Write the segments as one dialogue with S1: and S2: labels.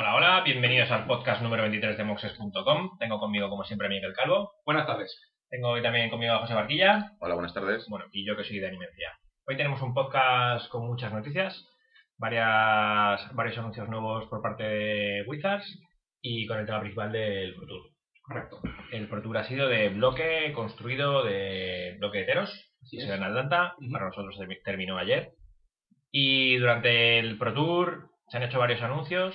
S1: Hola, hola, bienvenidos al podcast número 23 de moxes.com. Tengo conmigo, como siempre, a Miguel Calvo.
S2: Buenas tardes.
S1: Tengo hoy también conmigo a José Barquilla.
S3: Hola, buenas tardes.
S1: Bueno, y yo que soy de Animencia. Hoy tenemos un podcast con muchas noticias, varias, varios anuncios nuevos por parte de Wizards y con el tema principal del Pro Tour.
S2: Correcto.
S1: El Pro Tour ha sido de bloque construido de bloque de Teros,
S2: Así
S1: se en Atlanta,
S2: Ujú.
S1: para nosotros termi- terminó ayer. Y durante el Pro Tour se han hecho varios anuncios.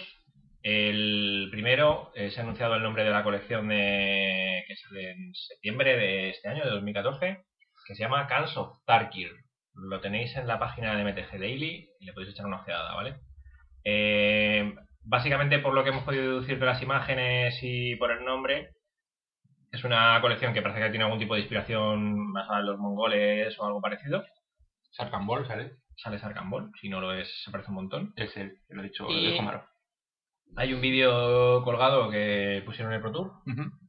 S1: El primero, eh, se ha anunciado el nombre de la colección de, que sale en septiembre de este año, de 2014, que se llama Cans of Tarkir. Lo tenéis en la página de MTG Daily y le podéis echar una ojeada, ¿vale? Eh, básicamente, por lo que hemos podido deducir de las imágenes y por el nombre, es una colección que parece que tiene algún tipo de inspiración basada en los mongoles o algo parecido.
S2: Sarkan Ball, ¿sale?
S1: Sale Sarkambol, si no lo es, se parece un montón.
S2: Es él, que lo ha dicho
S1: Y-
S2: el Homaro.
S1: Hay un vídeo colgado que pusieron en el Pro Tour,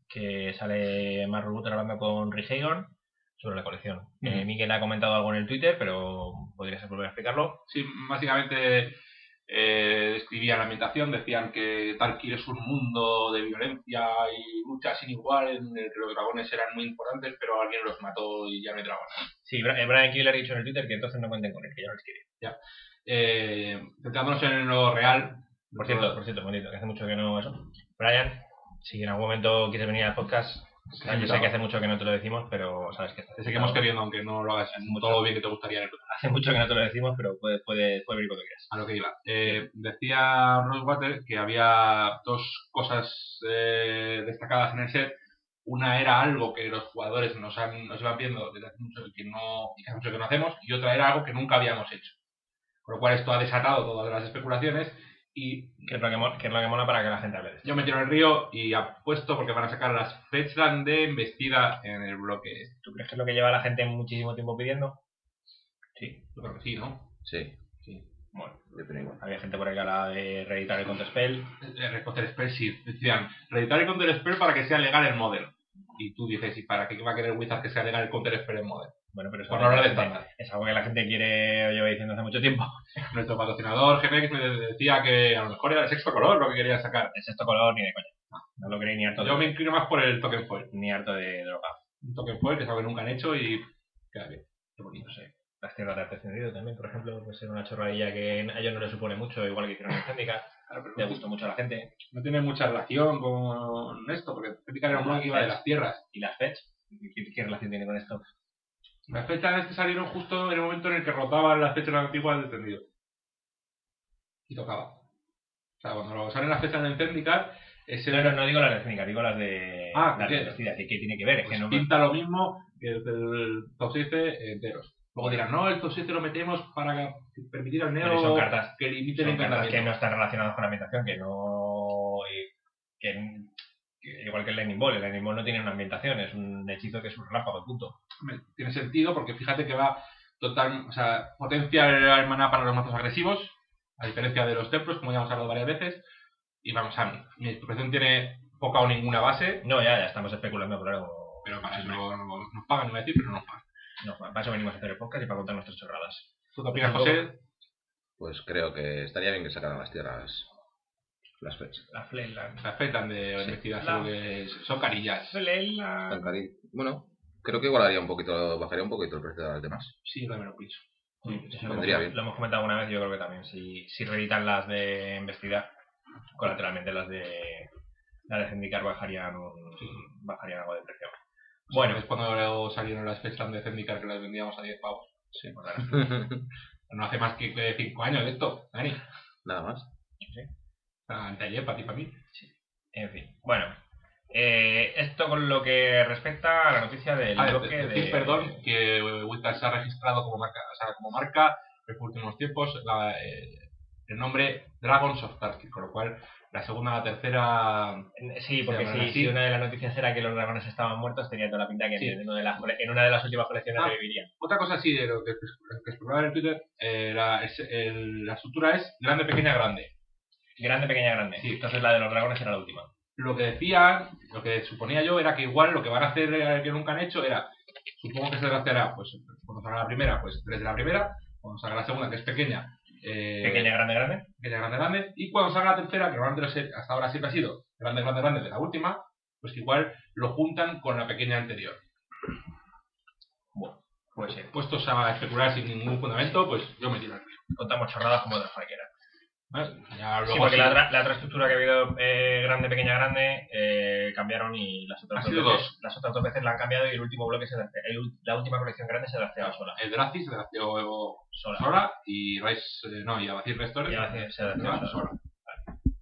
S1: que sale Mark Rutter hablando con Rick Hagon sobre la colección. Eh. Miguel ha comentado algo en el Twitter, pero podrías volver a explicarlo.
S2: Sí, básicamente eh, describían la ambientación, decían que Tarkir es un mundo de violencia y lucha sin igual, en el que los dragones eran muy importantes, pero alguien los mató y ya no hay dragones.
S1: Sí, eh, Brian Killer ha dicho en el Twitter que entonces no cuenten con él, que ya no les quiere.
S2: Eh, centrándonos en lo real,
S1: Por cierto, por cierto, bonito, que hace mucho que no eso. Brian, si en algún momento quieres venir al podcast,
S2: Estás
S1: yo sé que hace mucho que no te lo decimos, pero sabes que estás
S2: te seguimos queriendo, aunque no lo hagas todo lo bien que te gustaría en el
S1: Hace mucho que no te lo decimos, pero puedes puede, puede venir cuando quieras.
S2: a lo que iba. Eh, decía Rosewater que había dos cosas eh, destacadas en el set. Una era algo que los jugadores nos, han, nos iban viendo desde hace mucho que, no, hace mucho que no hacemos, y otra era algo que nunca habíamos hecho. Con lo cual esto ha desatado todas las especulaciones y
S1: Que es lo que, mo- que es lo que mola para que la gente hable de esto.
S2: yo me tiro en el río y apuesto porque van a sacar las fechas de embestida en el bloque. este.
S1: ¿Tú crees que es lo que lleva la gente muchísimo tiempo pidiendo? Sí.
S2: Yo creo que sí, ¿no?
S3: Sí,
S2: Sí.
S1: Bueno,
S3: igual.
S1: había gente por ahí que hablaba de reeditar el Counterspell.
S2: El Counter Spell sí. Decían, reeditar el Counter Spell para que sea legal el modelo. Y tú dices, ¿y para qué va a querer Wizard que sea legal el Counter Spell en modelo?
S1: Bueno, pero
S2: Por no hablar de estándar.
S1: es algo que la gente quiere o lleva diciendo hace mucho tiempo.
S2: Nuestro patrocinador GMX me decía que a lo mejor era el sexto color lo que querían sacar.
S1: El sexto color ni de coña. No lo creéis ni harto,
S2: Yo me inclino más por el token foil.
S1: ni harto de droga.
S2: Un token foil que es algo que nunca han hecho y queda bien. Qué bonito.
S1: No sé. Las tierras de arte encendido también, por ejemplo, puede ser una chorradilla que a ellos no les supone mucho, igual que hicieron en Zendikar.
S2: Claro,
S1: Le gustó mucho a la gente.
S2: no tiene mucha relación con esto, porque Zendikar era un que iba de las tierras.
S1: ¿Y las fetch? ¿Qué, qué relación tiene con esto?
S2: Las fechas que salieron justo en el momento en el que rotaban las fechas antiguas del tendido. Y tocaba. O sea, cuando salen las fechas del Zendikar, ese
S1: No, no, no digo las de Zendikar, digo las de
S2: Ah,
S1: las de vestidas. ¿Qué, qué tiene que ver? Es
S2: pues
S1: que no
S2: pinta lo mismo que el del top 7 enteros. Luego dirán, no, el top 7 lo metemos para permitir al neo
S1: son cartas-
S2: que limite el
S1: son cartas que no están relacionadas con la ambientación, que no. que, que igual que el Lightning Ball, el Lightning Ball no tiene una ambientación, es un hechizo que es un relámpago, punto.
S2: Hombre, Tiene sentido porque fíjate que va total, o sea, potencia el maná para los mazos agresivos, a diferencia de los templos, como ya hemos hablado varias veces. Y vamos a mí, mi explicación tiene poca o ninguna base,
S1: No, ya, ya estamos especulando, claro.
S2: pero para eso no, no- nos pagan, iba a decir, pero no nos pagan.
S1: No, para eso venimos a hacer el podcast y para contar nuestras chorradas.
S2: ¿Tú qué opinas, José?
S3: Pues creo que estaría bien que sacaran las tierras las fechas.
S1: La Flela.
S2: Se afectan de
S3: Sí.
S2: investigación, que son carillas.
S3: Cari- Bueno, creo que igualaría un poquito, bajaría un poquito el precio de las demás.
S2: Sí, yo también lo pienso.
S1: Eso lo,
S3: bien.
S1: lo hemos comentado alguna vez, yo creo que también. Si, si reeditan las de investigar, colateralmente las de las de Zendikar bajarían, un- bajarían algo de precio.
S2: Bueno, es cuando salieron las fechas de Zendikar que las vendíamos a 10 pavos.
S1: Sí, pues
S2: No hace más que 5 años de esto, Dani.
S3: Nada más.
S2: Anteayer, para ti, para mí.
S1: En fin, bueno. Eh, esto con lo que respecta a la noticia del
S2: Ah,
S1: bloque
S2: de-
S1: de...
S2: perdón, que Wizard se ha registrado como marca, o sea, como marca en los últimos tiempos. La, eh, el nombre Dragons of Tarkir, con lo cual la segunda, la tercera...
S1: Sí, porque si, si una de las noticias era que los dragones estaban muertos, tenía toda la pinta que
S2: Sí.
S1: en, una de las, cole- en una de las últimas colecciones
S2: Ah.
S1: revivirían.
S2: Otra cosa así de lo que, que exploraba en Twitter, eh, la, es- el- la estructura es grande, pequeña, grande.
S1: Grande, pequeña, grande.
S2: Sí.
S1: Entonces la de los dragones era la última.
S2: Lo que decía, lo que suponía yo era que igual lo que van a hacer eh, que nunca han hecho era, supongo que se drafteará, pues cuando salga la primera, pues tres de la primera, cuando salga la segunda, que es pequeña, eh,
S1: Pequeña, grande, grande.
S2: pequeña, grande, grande, y cuando salga la tercera, que normalmente hasta ahora siempre ha sido grande, grande, grande de la última, pues que igual lo juntan con la pequeña anterior.
S1: Bueno, puede ser.
S2: Puestos a especular sin ningún fundamento, pues yo me tiro al.
S1: Contamos chorradas como otras cualquiera. Sí, porque la, otra- la otra estructura que ha habido eh, grande, pequeña, grande eh, cambiaron y las otras, dos veces, las otras dos veces la han cambiado y el último bloque se draftea- el la última colección grande se drafteaba sola.
S2: el Dracis se drafteó
S1: Sola.
S2: Sora y Rise, eh, no, y Abacir Restores
S1: Y se- se drafteaba sola.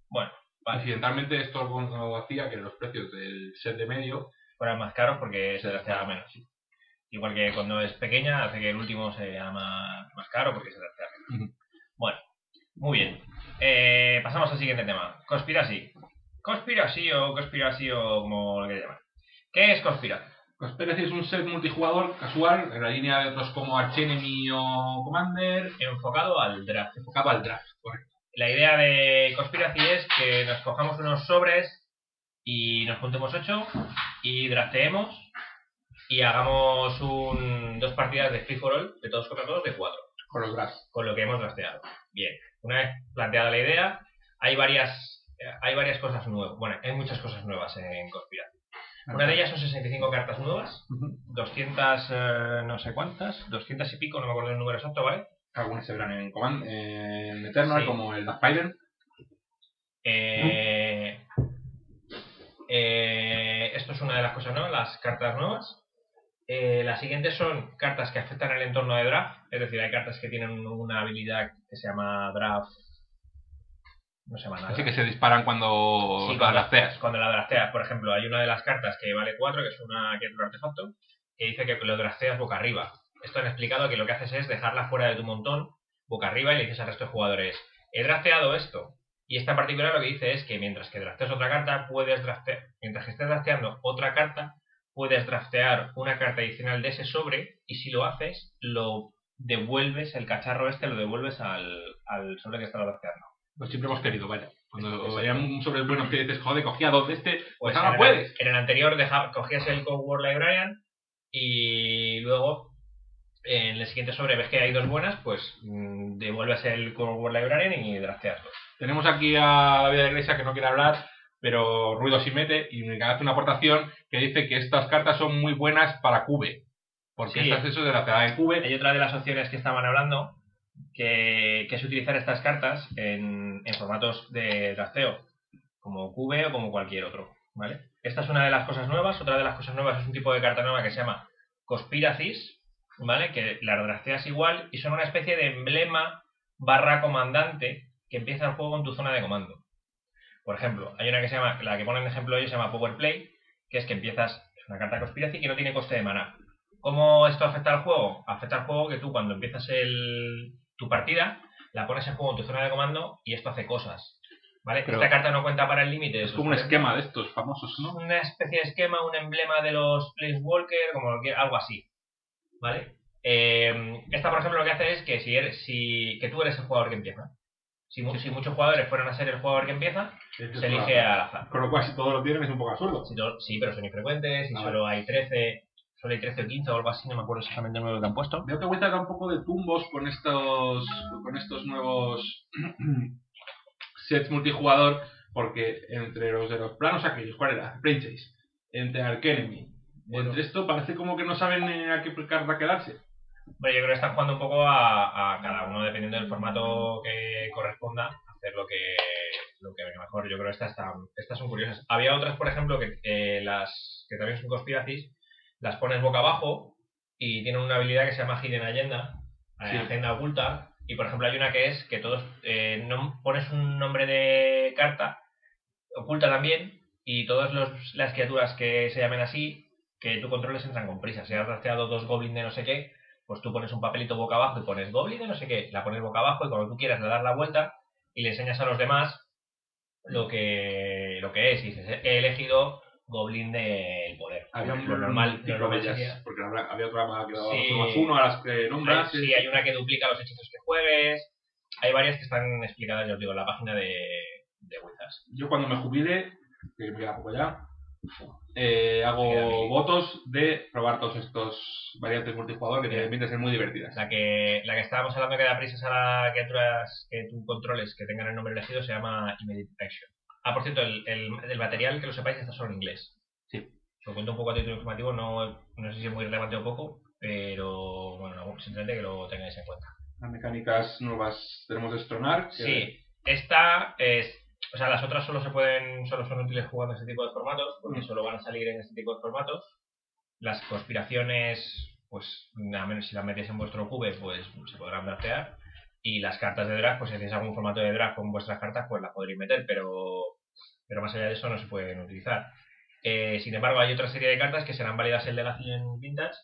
S1: Bueno, vale.
S2: Incidentalmente esto lo hacía que los precios del set de medio
S1: Fueran más caros porque se drafteaba menos. Igual que cuando es pequeña hace que el último sea más, más caro porque se draftea menos. Bueno, muy bien. Eh, pasamos al siguiente tema. Conspiracy. Conspiracy o conspiracy o como lo que llaman. ¿Qué es conspiracy?
S2: Conspiracy es un set multijugador casual en la línea de otros como Archenemy o Commander
S1: Enfocado al draft.
S2: enfocado al draft, correcto.
S1: La idea de Conspiracy es que nos cojamos unos sobres y nos juntemos ocho y drafteemos y hagamos un, dos partidas de free for all, de todos contra todos, de cuatro,
S2: Con drafts.
S1: con lo que hemos drafteado. Bien, una vez planteada la idea, hay varias, eh, hay varias cosas nuevas. Bueno, hay muchas cosas nuevas en Conspiracy. Una de ellas son 65 cartas nuevas,
S2: Ujú.
S1: 200 eh, no sé cuántas, 200 y pico, no me acuerdo el número exacto, ¿vale?
S2: Algunas se verán en, Command, en Eternal,
S1: Sí.
S2: como el Spider.
S1: Eh, eh, esto es una de las cosas nuevas, las cartas nuevas. Eh, las siguientes son cartas que afectan el entorno de draft, es decir, hay cartas que tienen una habilidad que se llama draft. No se llama nada.
S2: Así que se disparan cuando
S1: Sí,
S2: la
S1: cuando,
S2: drafteas.
S1: cuando la drafteas, por ejemplo, hay una de las cartas que vale 4, que es una que es un artefacto, que dice que lo drafteas boca arriba. Esto han explicado que lo que haces es dejarla fuera de tu montón, boca arriba, y le dices al resto de jugadores, he drafteado esto. Y esta en particular lo que dice es que mientras que drafteas otra carta, puedes draftear, mientras que estés drafteando otra carta, puedes draftear una carta adicional de ese sobre, y si lo haces, lo devuelves, el cacharro este lo devuelves al, al sobre que estás drafteando.
S2: Pues siempre hemos querido, vaya. Cuando veía un sobre bueno que dices, joder, cogía dos de este, pues
S1: Pues
S2: ahora
S1: en el-
S2: puedes.
S1: En el anterior deja- cogías el Cold War Librarian y luego en el siguiente sobre ves que hay dos buenas, pues mm, devuelves el Cold War Librarian y drafteaslo.
S2: Tenemos aquí a de la Iglesia que no quiere hablar, pero ruido sí mete y me hace una aportación que dice que estas cartas son muy buenas para Cube. Porque
S1: Sí.
S2: estas eso de la pegada de Cube.
S1: Hay otra de las opciones que estaban hablando que, que es utilizar estas cartas en, en formatos de drafteo, como Cube o como cualquier otro. ¿vale? Esta es una de las cosas nuevas. Otra de las cosas nuevas es un tipo de carta nueva que se llama Conspiracies, ¿vale? que la drafteas igual y son una especie de emblema barra comandante que empieza el juego en tu zona de comando. Por ejemplo, hay una que se llama, la que ponen de ejemplo ellos se llama Power Play, que es que empiezas, es una carta Conspiracy que no tiene coste de maná. ¿Cómo esto afecta al juego? Afecta al juego que tú cuando empiezas el, tu partida, la pones en juego en tu zona de comando y esto hace cosas. ¿Vale?
S2: Pero-
S1: Esta carta no cuenta para el límite.
S2: Es como un esquema de estos famosos, ¿no?
S1: Una especie de esquema, un emblema de los Planeswalker, como lo algo así. ¿Vale? Eh, esta, por ejemplo, lo que hace es que si eres, si, que tú eres el jugador que empieza. Si, mu- si muchos jugadores fueran a ser el jugador que empieza, se elige al azar.
S2: Con lo cual, si todos lo tienen, es un poco absurdo.
S1: Si sí, pero son infrecuentes, y
S2: Ah,
S1: solo hay 13, solo hay 13 o 15 o algo así, no me acuerdo exactamente el número que han puesto.
S2: Veo que vuelta da un poco de tumbos con estos con estos nuevos sets multijugador, porque entre los de los planos aquellos, ¿cuál era? Plane Chase, entre Arkenemy,
S1: Bueno.
S2: entre esto parece como que no saben a qué carta quedarse.
S1: Bueno, yo creo que están jugando un poco a, a cada uno, dependiendo del formato que corresponda, hacer lo que lo que mejor. Yo creo que estas, están, estas son curiosas. Había otras, por ejemplo, que eh, las que también son conspiracies, las pones boca abajo y tienen una habilidad que se llama Hidden Agenda, eh,
S2: Sí.
S1: agenda oculta. Y por ejemplo hay una que es que todos eh, no, pones un nombre de carta oculta también y todas los- las criaturas que se llamen así que tú controles entran con prisa. Si has rastreado dos goblins de no sé qué, pues tú pones un papelito boca abajo y pones goblin de no sé qué, la pones boca abajo y cuando tú quieras le das la vuelta y le enseñas a los demás lo que, lo que es. Y dices, he elegido Goblin del poder.
S2: Había un
S1: lo normal, lo normal
S2: porque había otra más que daba
S1: Sí.
S2: dos más uno a las que nombras.
S1: Sí, hay una que duplica los hechizos que juegues. Hay varias que están explicadas, ya os digo, en la página de, de Wizards.
S2: Yo cuando me jubile, que me queda poco ya, eh, hago votos de probar todos estos variantes multijugador que
S1: Bien.
S2: tienen de ser muy divertidas.
S1: La que, la que estábamos hablando que da prisas a las criaturas que tú controles que tengan el nombre elegido se llama Immediate Action. Ah, por cierto, el, el, el material, que lo sepáis, está solo en inglés.
S2: Sí.
S1: Lo cuento un poco a título informativo, no, no sé si es muy relevante o poco, pero bueno, simplemente que lo tengáis en cuenta.
S2: Las mecánicas nuevas tenemos Destronar. que-
S1: Sí, esta es. O sea, las otras solo se pueden, solo son útiles jugando este tipo de formatos, porque
S2: Mm.
S1: solo van a salir en este tipo de formatos. Las conspiraciones, pues, a menos si las metéis en vuestro cube, pues se podrán draftear. Y las cartas de draft, pues si hacéis algún formato de draft con vuestras cartas, pues las podréis meter, pero, pero más allá de eso no se pueden utilizar. Eh, sin embargo, hay otra serie de cartas que serán válidas en Legacy y en Vintage,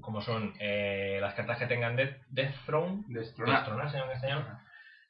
S1: como son eh, las cartas que tengan Death, Death Throne, en castellano.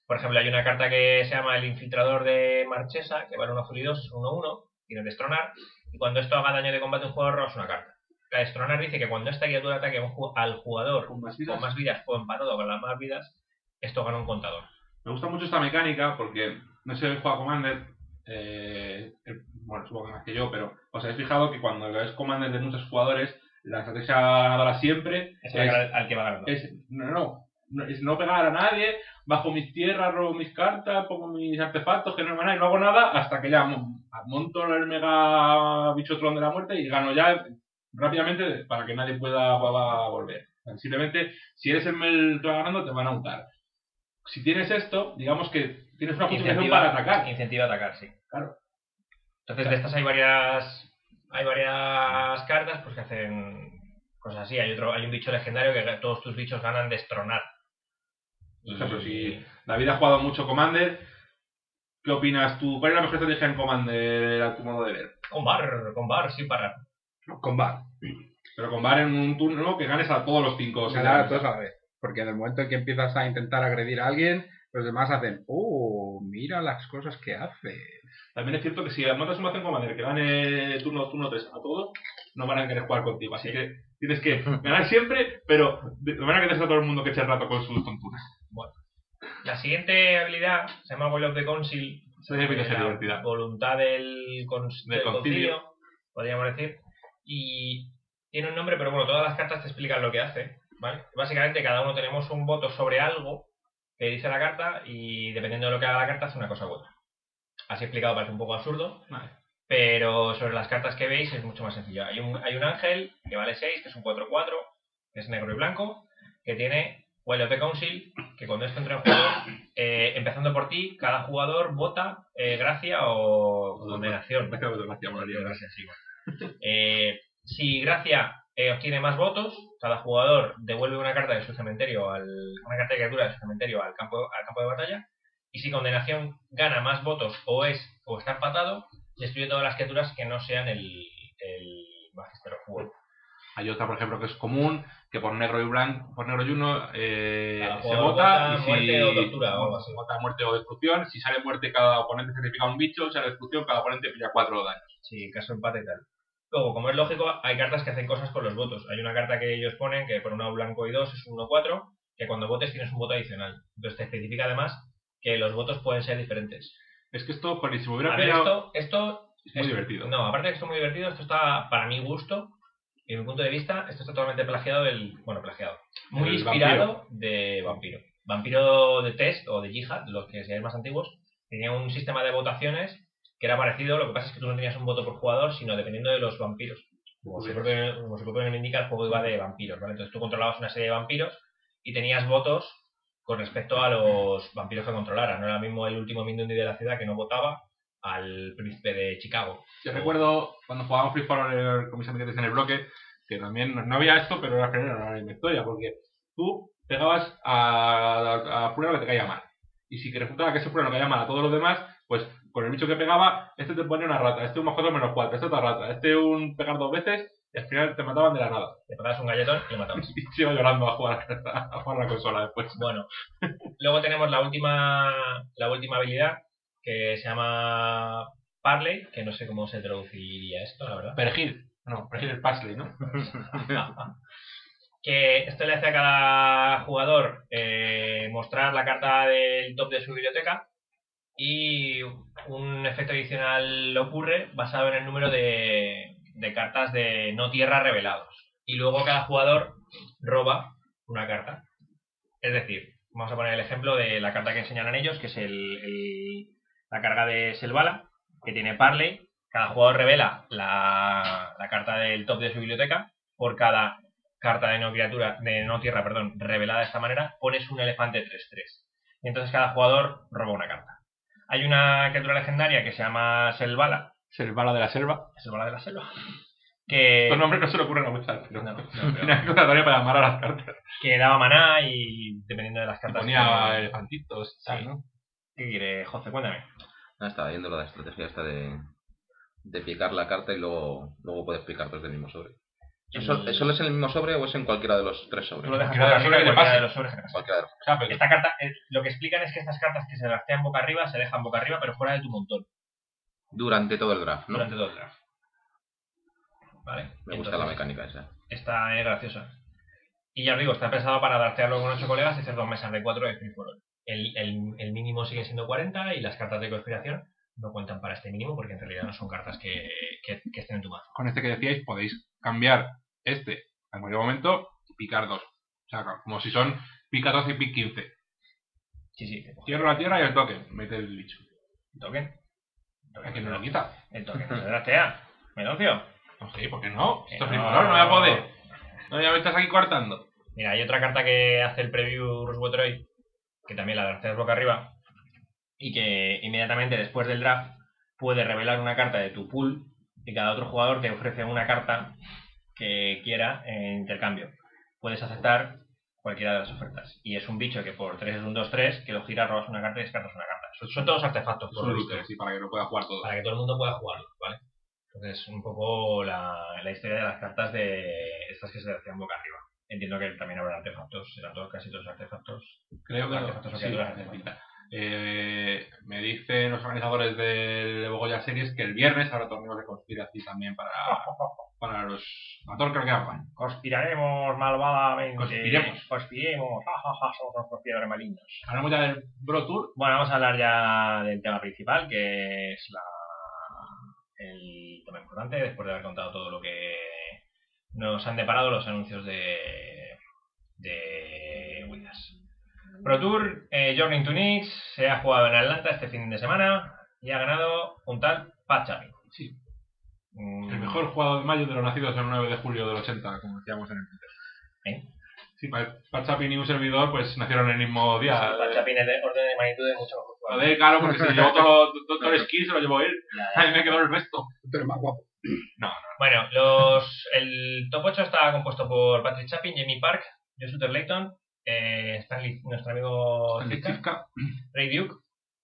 S1: Por ejemplo, hay una carta que se llama el infiltrador de Marchesa, que vale 1 azul y 2, es 1-1, tiene destronar, y cuando esto haga daño de combate a un jugador, robas una carta. La destronar dice que cuando esta criatura ataque al jugador
S2: Con más vidas.
S1: con más vidas o empatado con las más vidas, esto gana un contador.
S2: Me gusta mucho esta mecánica porque no sé si juega Commander. eh, eh, bueno, supongo que más que yo, pero os habéis fijado que cuando es Commander de muchos jugadores, la estrategia ganadora siempre
S1: Es
S2: es,
S1: al, al que va ganando.
S2: es- no, no, no, es no pegar a nadie, bajo mis tierras, robo mis cartas, pongo mis artefactos, que no me y no hago nada, hasta que ya mon- monto el mega bicho tron de la muerte y gano ya rápidamente para que nadie pueda, volver. Simplemente, si eres el el que va ganando, te van a untar. Si tienes esto, digamos que tienes una justificación para atacar.
S1: Incentiva a atacar, sí.
S2: Claro.
S1: Entonces, de estas hay varias hay varias cartas pues que hacen cosas así. Hay otro hay un bicho legendario que todos tus bichos ganan destronar.
S2: Por ejemplo, si David ha jugado mucho Commander, ¿qué opinas tú? ¿Cuál es la mejor estrategia en Commander a tu modo de ver?
S1: Con bar, con bar, sin parar.
S4: Con bar.
S2: Pero con VAR en un turno que ganes a todos los cinco.
S4: Ganar a todos a la vez. Porque en el momento en que empiezas a intentar agredir a alguien, los demás hacen, oh, mira las cosas que hace.
S2: También es cierto que si montas un mazo en Commander que gane turno turno 3 a todos, no van a querer jugar contigo. Así que tienes que ganar siempre, pero de manera que dejes a todo el mundo que eche el rato con sus tonturas.
S1: La siguiente habilidad se llama Will of the Council.
S2: Pinta de ser
S1: la
S2: divertida.
S1: Voluntad del, cons-
S2: Del
S1: del
S2: concilio.
S1: concilio, podríamos decir. Y tiene un nombre, pero bueno, todas las cartas te explican lo que hace. ¿vale? Básicamente, cada uno tenemos un voto sobre algo que dice la carta y dependiendo de lo que haga la carta, hace una cosa u otra. Así explicado parece un poco absurdo,
S2: Vale.
S1: Pero sobre las cartas que veis es mucho más sencillo. Hay un, hay un ángel que vale 6, que es un 4-4, que es negro y blanco, que tiene the Council, que cuando esto entra en juego, eh, empezando por ti, cada jugador vota eh, gracia o condenación. Gracia, sí, bueno. Eh, si Gracia eh, obtiene más votos, cada jugador devuelve una carta de su cementerio, al, una carta de criatura de su cementerio al campo, al campo de batalla. Y si Condenación gana más votos o es o está empatado, destruye todas las criaturas que no sean el, el Magister of War.
S2: Hay otra, por ejemplo, que es común, que por negro y blanco, por negro y uno eh, se vota y si
S1: muerte o tortura o algo así.
S2: vota muerte o destrucción. Si sale muerte, cada oponente sacrifica un bicho. Si sale destrucción, cada oponente pilla cuatro daños.
S1: Sí, caso empate y tal. Luego, como es lógico, hay cartas que hacen cosas con los votos. Hay una carta que ellos ponen que por un blanco y dos es un 1-4, que cuando votes tienes un voto adicional. Entonces te especifica además que los votos pueden ser diferentes.
S2: Es que esto, por si me hubiera
S1: A ver,
S2: pillado,
S1: esto, esto
S2: es muy divertido.
S1: No, aparte de que esto es muy divertido, esto está, para mi gusto, y mi punto de vista, esto está totalmente plagiado del. Bueno, plagiado. Muy inspirado de Vampiro. Vampiro de Test o de Jihad, los que seáis más antiguos, tenía un sistema de votaciones que era parecido, lo que pasa es que tú no tenías un voto por jugador, sino dependiendo de los vampiros. Como su propio, como su propio nombre indica, el juego iba de vampiros, ¿vale? Entonces tú controlabas una serie de vampiros y tenías votos con respecto a los vampiros que controlaran. No era mismo el último Mindundi de la ciudad que no votaba al príncipe de Chicago.
S2: Yo recuerdo cuando jugábamos Free Fire con mis amiguetes en el bloque, que también no había esto, pero era general, era la historia, porque tú pegabas a, a, a lo que te caía mal. Y si resultaba que ese pura no caía mal a todos los demás, pues con el bicho que pegaba, este te ponía una rata, este un más 4 menos 4, este otra rata, este un pegar dos veces, Y al final te mataban de la nada.
S1: Le pegabas un galletón y lo matabas.
S2: Y sigo llorando a jugar, a jugar la consola después.
S1: Bueno, luego tenemos la última, la última habilidad que se llama Parley, que no sé cómo se traduciría esto, la verdad.
S2: Perejil. No, perejil el Parsley, ¿no?
S1: que esto le hace a cada jugador eh, mostrar la carta del top de su biblioteca y un efecto adicional ocurre basado en el número de, de cartas de no tierra revelados. Y luego cada jugador roba una carta. Es decir, vamos a poner el ejemplo de la carta que enseñaron ellos, que es el, la carga de Selvala, que tiene Parley. Cada jugador revela la, la carta del top de su biblioteca. Por cada carta de no criatura, de no tierra, perdón, revelada de esta manera, pones un elefante 3-3. Y entonces cada jugador roba una carta. Hay una criatura legendaria que se llama Selvala,
S2: Selvala de la selva.
S1: Selvala de la selva, que,
S2: Los nombres no se le ocurren a muchas, pero
S1: No, no,
S2: una
S1: pero-
S2: convocatoria para llamar a las cartas.
S1: que daba maná y dependiendo de las cartas.
S2: ponía
S1: que-
S2: elefantitos y tal,
S1: Sí.
S2: ¿no?
S1: ¿Qué quiere, José? Cuéntame.
S3: Ah, estaba viendo la estrategia esta de, de picar la carta y luego, luego puedes picar dos del mismo sobre. ¿Eso, ¿Eso es en el mismo sobre o es en cualquiera de los tres sobres?
S1: Tú lo dejas
S2: Cualquiera de que
S1: cualquiera de los sobres que.
S3: Cualquiera de los-
S2: O sea, pero
S1: Esta carta, eh, lo que explican es que estas cartas que se draftean boca arriba se dejan boca arriba, pero fuera de tu montón,
S3: Durante todo el draft, ¿no?
S1: durante todo el draft. ¿Vale?
S3: Me gusta la mecánica esa.
S1: Está es graciosa. Y ya os digo, está pensado para draftearlo con ocho colegas y hacer dos mesas de cuatro de free for all. El, el, el mínimo sigue siendo 40 y las cartas de conspiración no cuentan para este mínimo porque en realidad no son cartas que, que, que estén en tu mazo.
S2: con este que decíais podéis cambiar este en cualquier momento y picar dos. O sea, como si son pica 12 y pic 15.
S1: Sí, sí,
S2: Tierra la tierra y el toque. Mete el bicho.
S1: el token.
S2: ¿A quién no lo quita?
S1: El token no se draftea. ¿Menoncio?
S2: No sé, ¿por qué no?
S1: Que
S2: Esto es for all, no voy a poder. No, ya me estás aquí cortando.
S1: Mira, hay otra carta que hace el preview Bruce Wateroy, que también la drafteas boca arriba, y que inmediatamente después del draft puede revelar una carta de tu pool y cada otro jugador te ofrece una carta que quiera en intercambio. Puedes aceptar cualquiera de las ofertas. Y es un bicho que por 3 es un 2-3, que lo giras, robas una carta y descartas una carta. Son, todos artefactos, por lo visto,
S2: sí, para que lo pueda jugar todo.
S1: para que todo el mundo pueda jugarlo, ¿vale? Entonces, un poco la, la historia de las cartas de estas que se hacían boca arriba. Entiendo que también habrá artefactos, serán todos, casi todos artefactos.
S2: Creo que
S1: Artefactos
S2: sí,
S1: artefactos.
S2: Eh, me dicen los organizadores de, Bogoya Series que el viernes habrá torneos de conspiración también para, para los Mator creo que.
S1: Conspiraremos malvadamente.
S2: Conspiremos.
S1: Conspiremos. Ja, ja, ja, somos unos conspiradores malignos.
S2: Hablamos ya del Pro Tour.
S1: Bueno, vamos a hablar ya del tema principal, que es la, el tema importante, después de haber contado todo lo que nos han deparado los anuncios de, de. Pro Tour, eh, Journey to Knicks, se ha jugado en Atlanta este fin de semana y ha ganado un tal Pat Chapin.
S2: Sí.
S1: Mm,
S2: El mejor jugador de mayo de los nacidos el 9 de julio del 80, como decíamos en el Twitter.
S1: ¿Eh?
S2: Sí, Pa- Pat Chapin y un servidor pues nacieron el mismo día.
S1: Pat Chapin es de orden de magnitud de mucho mejor jugador.
S2: Joder, claro, porque se llevó todo, todo, todo el skill, se lo llevó él. A mí me quedó el resto.
S4: Eres más guapo.
S1: Bueno, los, el top 8 está compuesto por Patrick Chapin, Jamie Park, Joe Sutter Layton, eh, Stanley, nuestro amigo
S2: Stanley
S1: Ray Duke,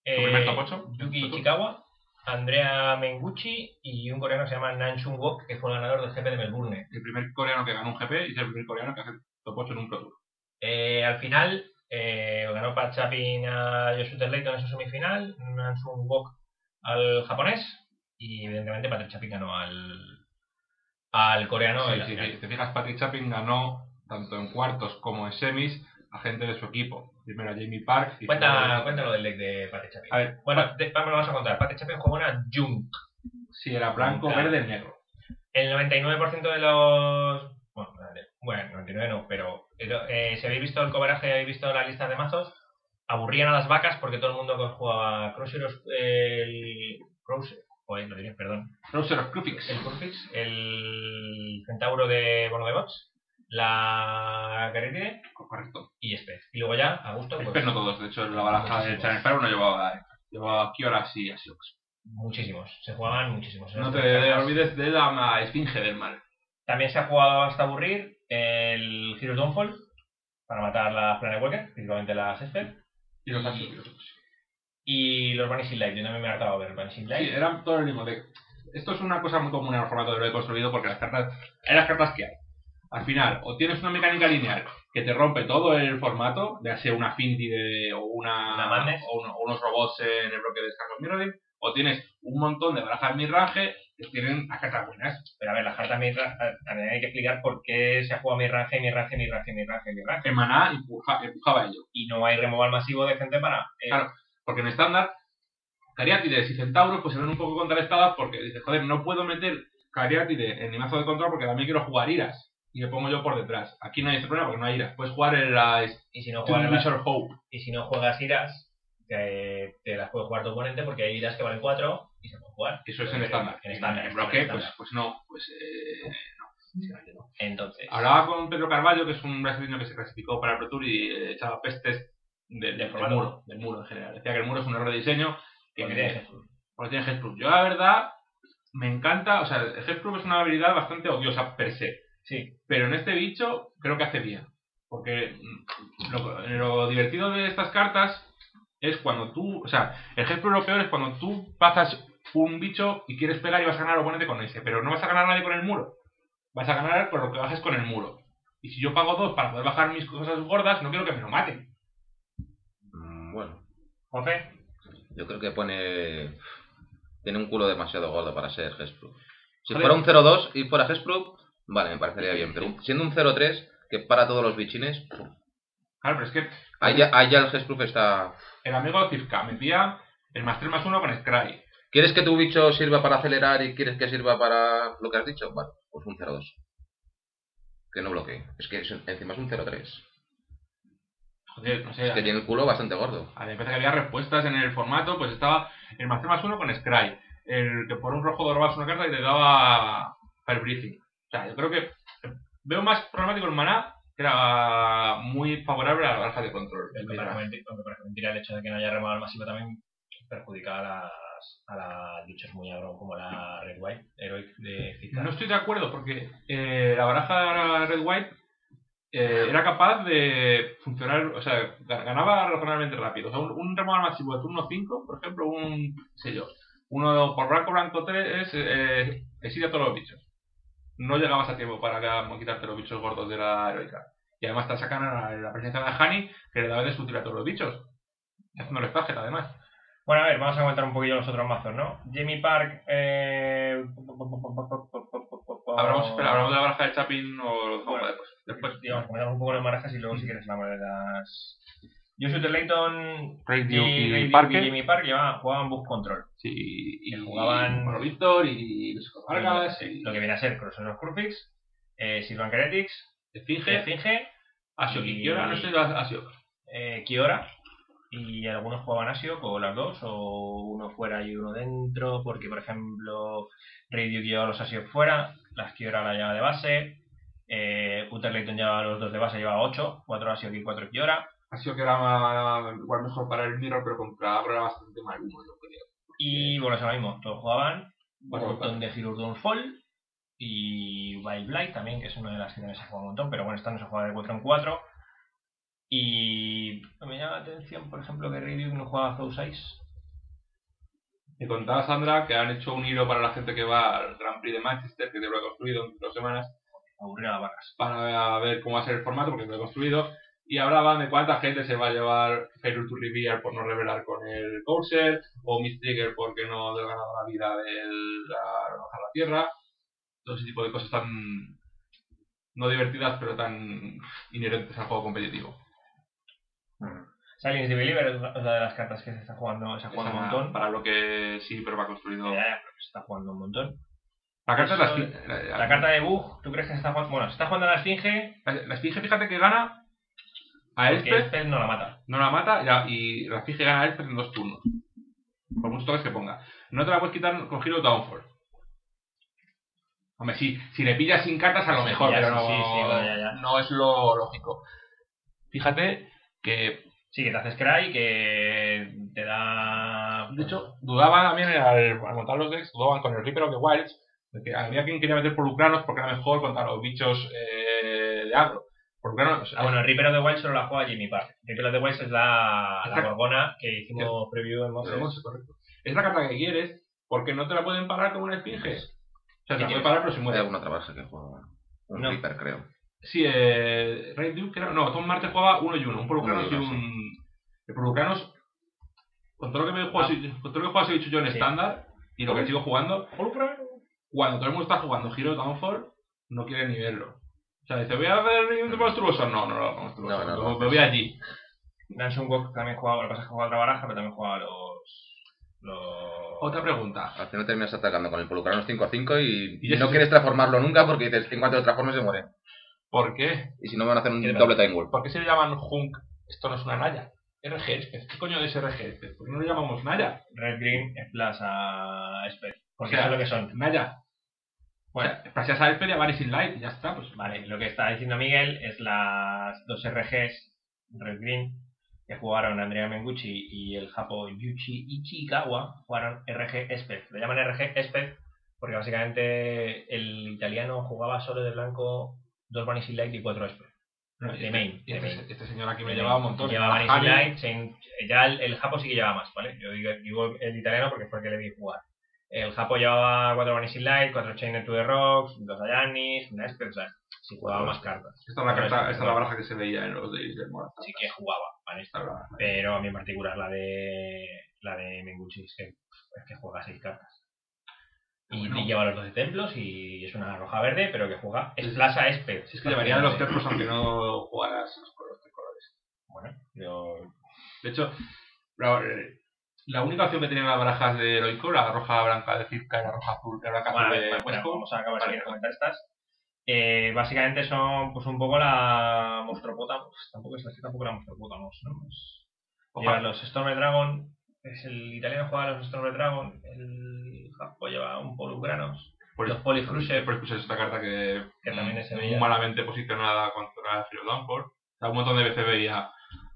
S2: 8.
S1: Yuki Chikawa, Andrea Menguchi y un coreano que se llama Nan Chun Wok, que fue el ganador del GP de Melbourne.
S2: El primer coreano que ganó un GP y es el primer coreano que hace top 8 en un Pro Tour.
S1: Eh, al final eh, ganó Pat Chapin a Sutter Layton en su semifinal, Nan Chun Wok al japonés y evidentemente Patrick Chapin ganó al, al coreano
S2: Sí, sí, sí. Te fijas, Patrick Chapin ganó tanto en cuartos como en semis a gente de su equipo. Primero a Jamie Park. y
S1: Cuenta, cuéntalo del deck de Patrick Chapin.
S2: A ver,
S1: Bueno, vamos, lo vamos a contar. Patrick Chapin jugó una Junk.
S2: si era blanco,
S1: Claro.
S2: verde, negro.
S1: El 99% de los... Bueno, bueno, 99 no, pero eh, si habéis visto el coveraje y habéis visto la lista de mazos, aburrían a las vacas porque todo el mundo jugaba Cruiser, el... Cruiser, joder, lo diré, perdón.
S2: Browser of Crufix.
S1: El Curfix, el Centauro de Bono de Bots, la Caritide
S2: Correcto.
S1: y Spez. Y luego ya, a gusto, pues,
S2: Pero no todos. De hecho, la baraja de Channel Sparrow no llevaba, llevaba Kioras y Asiox.
S1: muchísimos. Se jugaban muchísimos.
S2: No te
S1: cartas-
S2: olvides de la esfinge del mal.
S1: También se ha jugado hasta aburrir el Heroes Downfall para matar las Planet Walker, principalmente las Esper.
S2: Y los Asiox.
S1: Y los Vanishing Light, yo también me he hartado de ver Vanishing
S2: Sí,
S1: Light.
S2: eran todo el mismo esto es una cosa muy común en el formato de lo he construido porque las cartas, las cartas que hay. Al final, o tienes una mecánica lineal que te rompe todo el formato, ya sea una Finty de, o, una,
S1: Una
S2: o, uno- o unos robots en el bloque de Scars of Mirroring, o tienes un montón de barajas midrange que tienen las cartas buenas.
S1: Pero a ver, las cartas midrange, también hay que explicar por qué se ha jugado midrange, midrange, midrange, midrange, midrange.
S2: Que Maná empuja- empujaba ello.
S1: Y no hay removal masivo decente para... eh,
S2: Claro. Porque en estándar, Cariátides y Centauros pues se ven un poco contrarrestadas porque dices, joder, no puedo meter Cariátide en mi mazo de control porque también quiero jugar Iras. Y me pongo yo por detrás. Aquí no hay este problema porque no hay Iras. Puedes jugar en la
S1: y si no juegas
S2: Wizard Hope.
S1: y si no juegas iras, te, te las puede jugar tu oponente porque hay iras que valen 4 y se pueden jugar.
S2: Eso es en estándar.
S1: En estándar.
S2: En bloque, pues, pues no. Pues eh, no. sinceramente no.
S1: Entonces,
S2: Hablaba con Pedro Carballo, que es un brasileño que se clasificó para el Pro Tour y eh, echaba pestes de-
S1: Del
S2: del
S1: formato.
S2: muro, del muro en general. Decía que el muro es un error de diseño. Que
S1: porque tiene
S2: porque tiene Hexproof. Yo la verdad me encanta, o sea, el Hexproof es una habilidad bastante odiosa per se.
S1: Sí,
S2: Pero en este bicho creo que hace bien. Porque lo, lo divertido de estas cartas es cuando tú, o sea, el lo peor es cuando tú pasas un bicho y quieres pegar y vas a ganar al oponente con ese, pero no vas a ganar a nadie con el muro. Vas a ganar con lo que bajes con el muro. Y si yo pago dos para poder bajar mis cosas gordas, no quiero que me lo maten.
S3: Mm, Bueno,
S1: Juanfe,
S3: yo creo que pone. Tiene un culo demasiado gordo para ser Hexproof. Si
S2: Joder.
S3: fuera un 0-2 y fuera Hexproof, vale, me parecería bien. Pero siendo un 0-3, que para todos los bichines,
S2: Claro, pero es que
S3: ahí ya, ahí ya el Hexproof está.
S2: el amigo Zifka me envía el más 3 más 1 con Scry.
S3: ¿Quieres que tu bicho sirva para acelerar y quieres que sirva para lo que has dicho? Vale, pues un 0-2. Que no bloquee. Es que es- encima es un 0-3.
S2: Joder, no sé.
S3: Es que tiene el culo bastante gordo.
S2: A mí me parece que había respuestas en el formato, pues estaba el más 3 más 1 con Scry. El que por un rojo dorabas una carta y te daba Fire Breathing. O sea, yo creo que veo más problemático el maná, que era muy favorable a la baraja de control.
S1: aunque parece mentira el hecho de que no haya removal masivo también perjudica a las, a las bichos muy agro como la Red White Heroic de Zika.
S2: No estoy de acuerdo porque eh, la baraja Red White eh, era capaz de funcionar, o sea, ga- ganaba razonablemente rápido. O sea, un, un masivo de turno 5, por ejemplo, un, sé yo, uno por blanco, blanco 3, eh, exile a todos los bichos. No llegabas a tiempo para quitarte los bichos gordos de la heroica. Y además te sacan a la presencia de Hani, que le daba de sutil a todos los bichos. Haciéndoles target, además.
S1: Bueno, a ver, vamos a comentar un poquillo los otros mazos, ¿no? Jamie Park. Eh...
S2: Hablamos, espera, hablamos de la baraja de Chapin o
S1: Bueno,
S2: después.
S1: Después, digamos, comentamos un poco las barajas y luego, si quieres, hablamos de las. Joshua Layton y,
S2: y Parker.
S1: y Jamie Park llevaban, jugaban Bug Control.
S2: Sí, y
S1: jugaban-
S2: Víctor y Luis Vargas
S1: Lo que viene a ser Crossover Crucifix, eh, Sylvan Keretics,
S2: Esfinge,
S1: Esfinge,
S2: Asio Kiora, no sé, Asio.
S1: eh, Kiora. Y algunos jugaban Asio con las dos, o uno fuera y uno dentro, porque por ejemplo Radio llevaba los Asio fuera, las Kiora la llevaba de base, eh, Uther Layton llevaba los dos de base, llevaba 8, 4 Asio y 4 Kiora.
S2: Asio que era igual mejor para el Mirror, pero contra Agro era bastante mal uno, yo creo.
S1: Y bueno, es lo mismo, todos jugaban, un montón de Heroes Fall y Wild Blight también, que es una de las que también se juega un montón, pero bueno, esta no se juega de 4 en 4. Y me llama la atención, por ejemplo, que Radio no juega Zoe Size.
S2: Me contaba Sandra que han hecho un hilo para la gente que va al Grand Prix de Manchester, que te lo he construido en dos semanas,
S1: aburrir a las vacas.
S2: para ver cómo va a ser el formato, porque lo he construido. Y hablaban de cuánta gente se va a llevar Failure to Reveal por no revelar con el Courser, o Miss Trigger porque no ha ganado la vida de la, bajar la tierra. Todo ese tipo de cosas tan no divertidas, pero tan inherentes al juego competitivo.
S1: Silence the Believer es una de las cartas que se está jugando, se ha jugado un montón.
S2: Para lo que sí, pero va construido.
S1: Ya, ya, pero se está jugando un montón.
S2: La carta es la,
S1: carta de Bug, ¿tú crees que se está jugando? Bueno, se está jugando a la Esfinge,
S2: la- la esfinge, fíjate que gana a Elspeth,
S1: Elspeth no la mata.
S2: no la mata, y la, y gana a Elspeth en dos turnos. Por muchos toques que ponga. No te la puedes quitar con Hero Downfall. Hombre, sí, si le pillas sin cartas a lo mejor,
S1: ya,
S2: pero no,
S1: sí, sí, bueno, ya, ya.
S2: no es lo lógico. Fíjate que,
S1: Sí, que te haces cry, que te da...
S2: de hecho, dudaban también al, al montar los decks, dudaban con el Reaper of the Wilds, de que había quien quería meter por Lucranos porque era mejor contra los bichos eh, de agro. Por Lucranos,
S1: Ah, bueno, Reaper of the Wild solo la juega Jimmy Park. Reaper of the Wild es la, la gorgona que hicimos preview en. Monsters,
S2: correcto. Es la carta que quieres Porque no te la pueden parar como una esfinge. O sea, te la
S1: ¿Qué
S2: puede
S1: tienes?
S2: parar, pero se
S3: Hay
S2: muere.
S3: alguna otra baraja que juega un
S1: No.
S3: Reaper, creo.
S2: Sí, eh, Ray Duke, creo- no, Tom Marte jugaba uno y uno, un Polucranos y un. El Polucranos, con todo lo que me juego,
S1: Ah.
S2: con todo lo que juego he dicho yo en
S1: Sí.
S2: estándar y lo que sigo jugando, cuando todo el mundo está jugando Hero Downfall, no quiere ni verlo. O sea, dice, voy a ver Ring monstruoso. No, no, no, monstruoso.
S3: No, no,
S2: no,
S3: no.
S2: me voy allí.
S1: Nansun Wok también jugaba, lo que pasa es que jugaba otra baraja, pero también jugaba los. los...
S2: Otra pregunta.
S3: Al final terminas atacando con el Polucranos 5 a 5 y,
S2: Y
S3: no quieres transformarlo nunca porque dices, en cuanto lo transforme se muere.
S2: ¿Por qué?
S3: Y si no me van a hacer un
S1: ¿Qué te
S3: doble time warp.
S2: ¿Por qué se le llaman Hunk? Esto no es una Naya. RG. ¿Qué coño es RG? ¿Por qué no le llamamos Naya?
S1: Red Green Splash a Spec. Porque
S2: O sea,
S1: es lo que son.
S2: Naya.
S1: Bueno,
S2: pasas a Spec y a Vanishing Light y ya está. Pues
S1: vale, lo que está diciendo Miguel es las dos RGs Red Green que jugaron Andrea Mengucci y el japo Yuchi Ichikawa jugaron RG Spec. Lo llaman RG Spec porque básicamente el italiano jugaba solo de blanco dos Vanishing Light y cuatro Spec.
S2: No,
S1: De
S2: este-
S1: main,
S2: y
S1: de
S2: este,
S1: main.
S2: este señor aquí me llevaba un montón.
S1: Llevaba Vanishing Light, ya el, el japo sí que llevaba más, ¿vale? Yo digo, digo el italiano porque fue el que le vi jugar. El japo llevaba cuatro Vanishing Light, cuatro Chain to the Rocks, dos Ayanis, una Spec, o sea, sí jugaba más cartas.
S2: Esta es la, carta,
S1: es-
S2: esta es la baraja que se veía en los days del Morazán.
S1: sí que jugaba, ¿vale?
S2: Esta baraja.
S1: Pero a mí en particular la de la de Mengucci es que, es que juega seis cartas. Y,
S2: Bueno.
S1: y lleva los 12 templos y es una roja verde, pero que juega es. Plaza Espe.
S2: Si es que llevaría los templos aunque no jugaras los tres colores.
S1: Bueno, yo
S2: De hecho, la, única opción que tenían las barajas de Heroico, la roja blanca de Zipka y la roja azul, la blanca
S1: Bueno,
S2: azul
S1: a
S2: de
S1: bueno,
S2: Huesco,
S1: vamos a acabar
S2: Vale.
S1: quieres comentar estas. Eh, básicamente son pues un poco la monstropótamos. Tampoco es así, tampoco la monstropótamos, ¿no? Es- los Storm Dragon, es el italiano juega los Storm Dragon, el japo lleva un Polugranos, los Polycrusher,
S2: Por es esta carta que,
S1: Que también es
S2: muy malamente posicionada contra Hero Downfall. O sea, un montón de veces veía,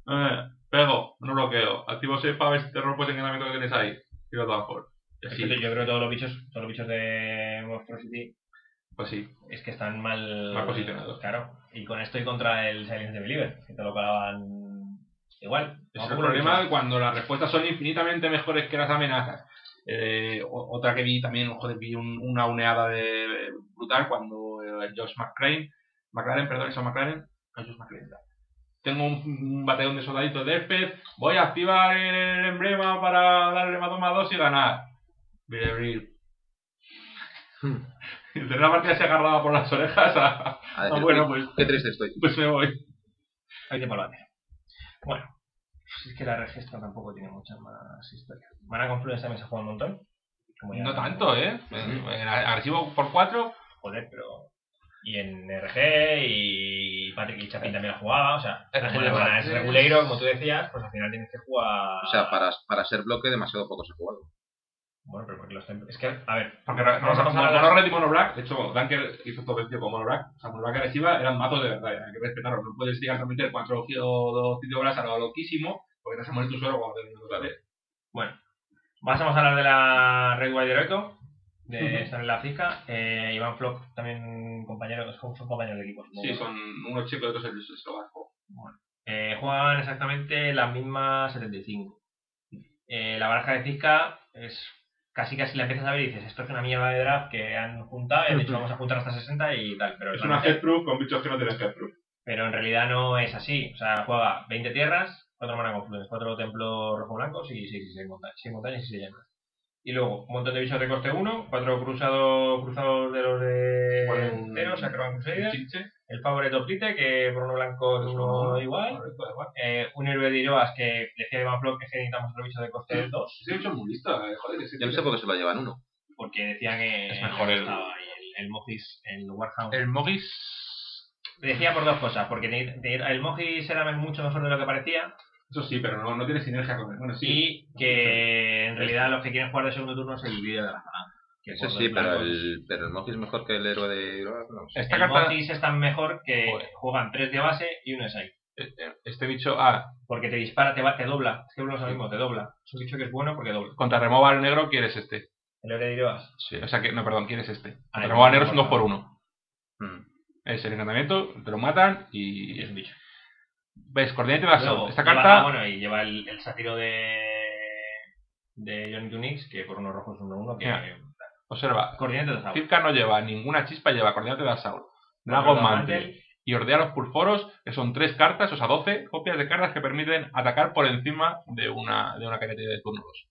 S2: eh, pego, no bloqueo, activo 6 para ver si te rompo ese encanamiento que tienes ahí, Downfall. Y
S1: Es
S2: así,
S1: que yo creo que todos los bichos, todos los bichos de Monstrosity
S2: pues sí.
S1: es que están mal,
S2: Mal posicionados.
S1: Claro. Y con esto y contra el Silence de Believer, que te lo calaban igual.
S2: Es el
S1: lo
S2: problema
S1: bichos.
S2: cuando las respuestas son infinitamente mejores que las amenazas. Eh, otra que vi también, joder, vi un- una uneada de brutal cuando eh, Josh McCrane, McLaren, perdón, es McLaren, no Josh McCrane. Tengo un, un bateón de soldaditos de Esped, voy a activar el emblema para darle más 2 más 2 y ganar. Birebril. Y tener la partida se agarraba por las orejas a,
S3: A
S2: ah,
S3: decir,
S2: bueno,
S3: "Uy,
S2: pues,
S3: Qué triste estoy.
S2: pues me voy.
S1: Hay al bate. Bueno, pues es que la regista tampoco tiene mucha más historia. Mana Confluence también se juega un montón. Como ya-
S2: No tanto, ¿eh? En- en agresivo por 4,
S1: Joder, pero. Y en RG y Patrick y Chapin también la jugaba, o sea, como la es reguleiro, como tú decías, pues al final tienes que jugar.
S3: O sea, para, para ser bloque demasiado poco se ha jugado.
S1: Bueno, pero porque los templos. Es que, a ver,
S2: Porque
S1: vamos a pasar a
S2: Red y Mono Black, de hecho, Dunker hizo todo vencido con Mono Black. O sea, Mono Black agresiva eran matos de verdad, hay que respetarlos. No puedes llegar a meter cuatro o dos horas a lo loquísimo, porque te vas a morir tú solo cuando termines otra vez.
S1: Bueno, pasamos a hablar de la Red White Heroico, de
S2: Ujú.
S1: esta en la. Eh, Iván Flock, también compañero, son, son compañeros de equipo.
S2: Sí, son unos chicos y otros el eslovaco.
S1: Eh, juegan exactamente las mismas 75. Eh, la baraja de Zika es casi casi la empiezas a ver y dices, esto es una mierda de draft que han juntado, y han dicho vamos a juntar hasta 60 y tal. Pero
S2: Es una headproof con bichos que no tienen headproof.
S1: pero en realidad no es así. O sea, juega 20 tierras, 4 mana confluentes, 4 templos rojo-blancos y 6 montañas, 6 montañas y 6 llamas. Y luego, un montón de bichos de coste 1, 4 cruzados cruzados de los de enteros, Sacroban Crusader, el Favorite Oplite, que por uno blanco es uno igual, eh, un héroe de Iroas que decía Iván Flock que necesitamos otro bicho de coste 2,
S2: Ese bicho es muy listo, eh, joder.
S3: Yo no sé por qué se lo llevan uno.
S1: porque decía que
S2: Es mejor el-
S1: estaba ahí el, el Mogis, el Warhound.
S2: El Mogis.
S1: Decía por dos cosas, porque el Mogis era mucho mejor de lo que parecía,
S2: Eso sí, pero no, no tiene sinergia con él. Bueno, sí.
S1: y que en realidad los que quieren jugar de segundo turno es el líder de la zona. Que por
S3: sí, pero
S1: blancos-
S3: el, pero el Moji es mejor que el héroe de... No sé.
S2: Esta
S1: el
S2: carta.
S1: Mogis es tan mejor que
S2: Joder.
S1: juegan tres de base y uno de side.
S2: Este bicho. Ah,
S1: Porque te dispara, te, va, te dobla. Es que es lo mismo, te dobla. Es un bicho que es bueno porque dobla.
S2: contra removal negro quieres este.
S1: El héroe de Iroas.
S2: Sí, o sea que, no, perdón, quieres este.
S1: Ah,
S2: Contra
S1: el
S2: removal negro es un
S1: removal
S2: 2 por 1
S3: Mm.
S2: Es el encantamiento, te lo matan
S1: Y
S2: y.
S1: es un bicho.
S2: ¿Ves? Coordinate de
S1: Luego,
S2: Esta
S1: lleva-
S2: carta.
S1: ah, bueno, y lleva el, el sátiro de. de Johnny Unix, que por unos rojos 1-1, que...
S2: Mira. Observa,
S1: Coordinate de Assault.
S2: Cifka no lleva ninguna chispa, lleva coordinate de Assault,
S1: Dragon Mantle.
S2: Y Ordea los Pulforos, que son tres cartas, o sea, 12 copias de cartas que permiten atacar por encima de una, de una careta de turno 2.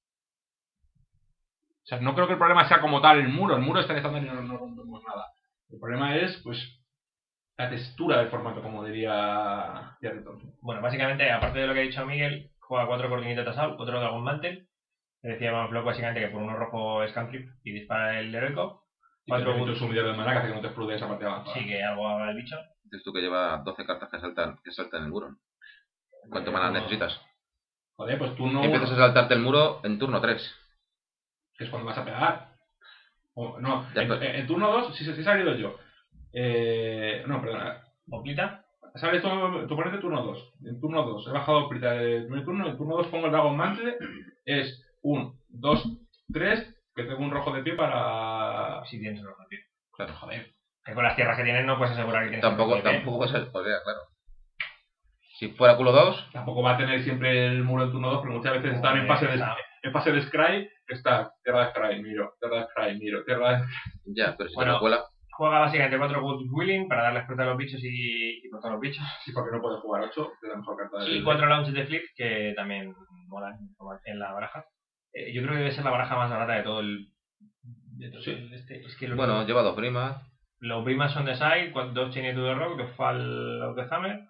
S2: O sea, no creo que el problema sea como tal el muro. El muro está en estándar y no, no rompemos nada. El problema es, pues, la textura del formato, como diría Thompson.
S1: Bueno, básicamente, aparte de lo que ha dicho Miguel, juega cuatro Coordinate de Assault, otro Dragon Mantle. Le decía Van Flock básicamente que por uno rojo es cantrip y dispara el heroico.
S2: Y
S1: Cuatro
S2: un sumidero de mana que hace que no te explode esa parte avanzada.
S1: Sí, que algo haga el bicho.
S3: Dices tú que lleva 12 cartas que saltan, que saltan el muro. ¿Cuánto
S1: Eh,
S3: mana
S1: no-
S3: necesitas?
S2: Joder, pues tú no...
S3: Empiezas a saltarte el muro en turno 3.
S2: que es cuando vas a pegar. O- no,
S3: Ya,
S2: en,
S3: pero-
S2: en turno 2, sí, sí, sí he salido yo. Eh, no, perdona.
S1: Poplita.
S2: Sale tu, tu oponente en turno 2. En turno 2 he bajado Prita de primer turno. En turno 2 pongo el Dragon Mantle. Es un 2, 3. Que tengo un rojo de pie para.
S1: Si tienes el rojo, tío.
S2: Claro, joder.
S1: Que con las tierras que tienes no puedes asegurar que tienes
S3: Tampoco,
S1: de pie.
S3: tampoco es el poder, claro. Si fuera culo 2,
S2: Tampoco va a tener siempre el muro en turno 2, pero muchas veces están en fase de,
S1: está.
S2: en fase de Scry. Que está tierra de Scry, miro. Tierra de Scry, miro. Tierra de.
S3: ya, pero si
S1: Bueno,
S3: te lo cuela,
S1: Juega básicamente cuatro Good Willing para darle fruta a los bichos y, y cortar a los bichos.
S2: Sí, porque no puede jugar 8. Que es la mejor carta del
S1: Y cuatro launches de flip que también molan en la baraja. Eh, yo creo que debe ser la baraja más barata de todo el. De todo
S2: Sí.
S1: el este. Es que
S3: bueno, lleva dos primas.
S1: los primas son de side, dos Chain to the Rock, dos Fall of the Hammer,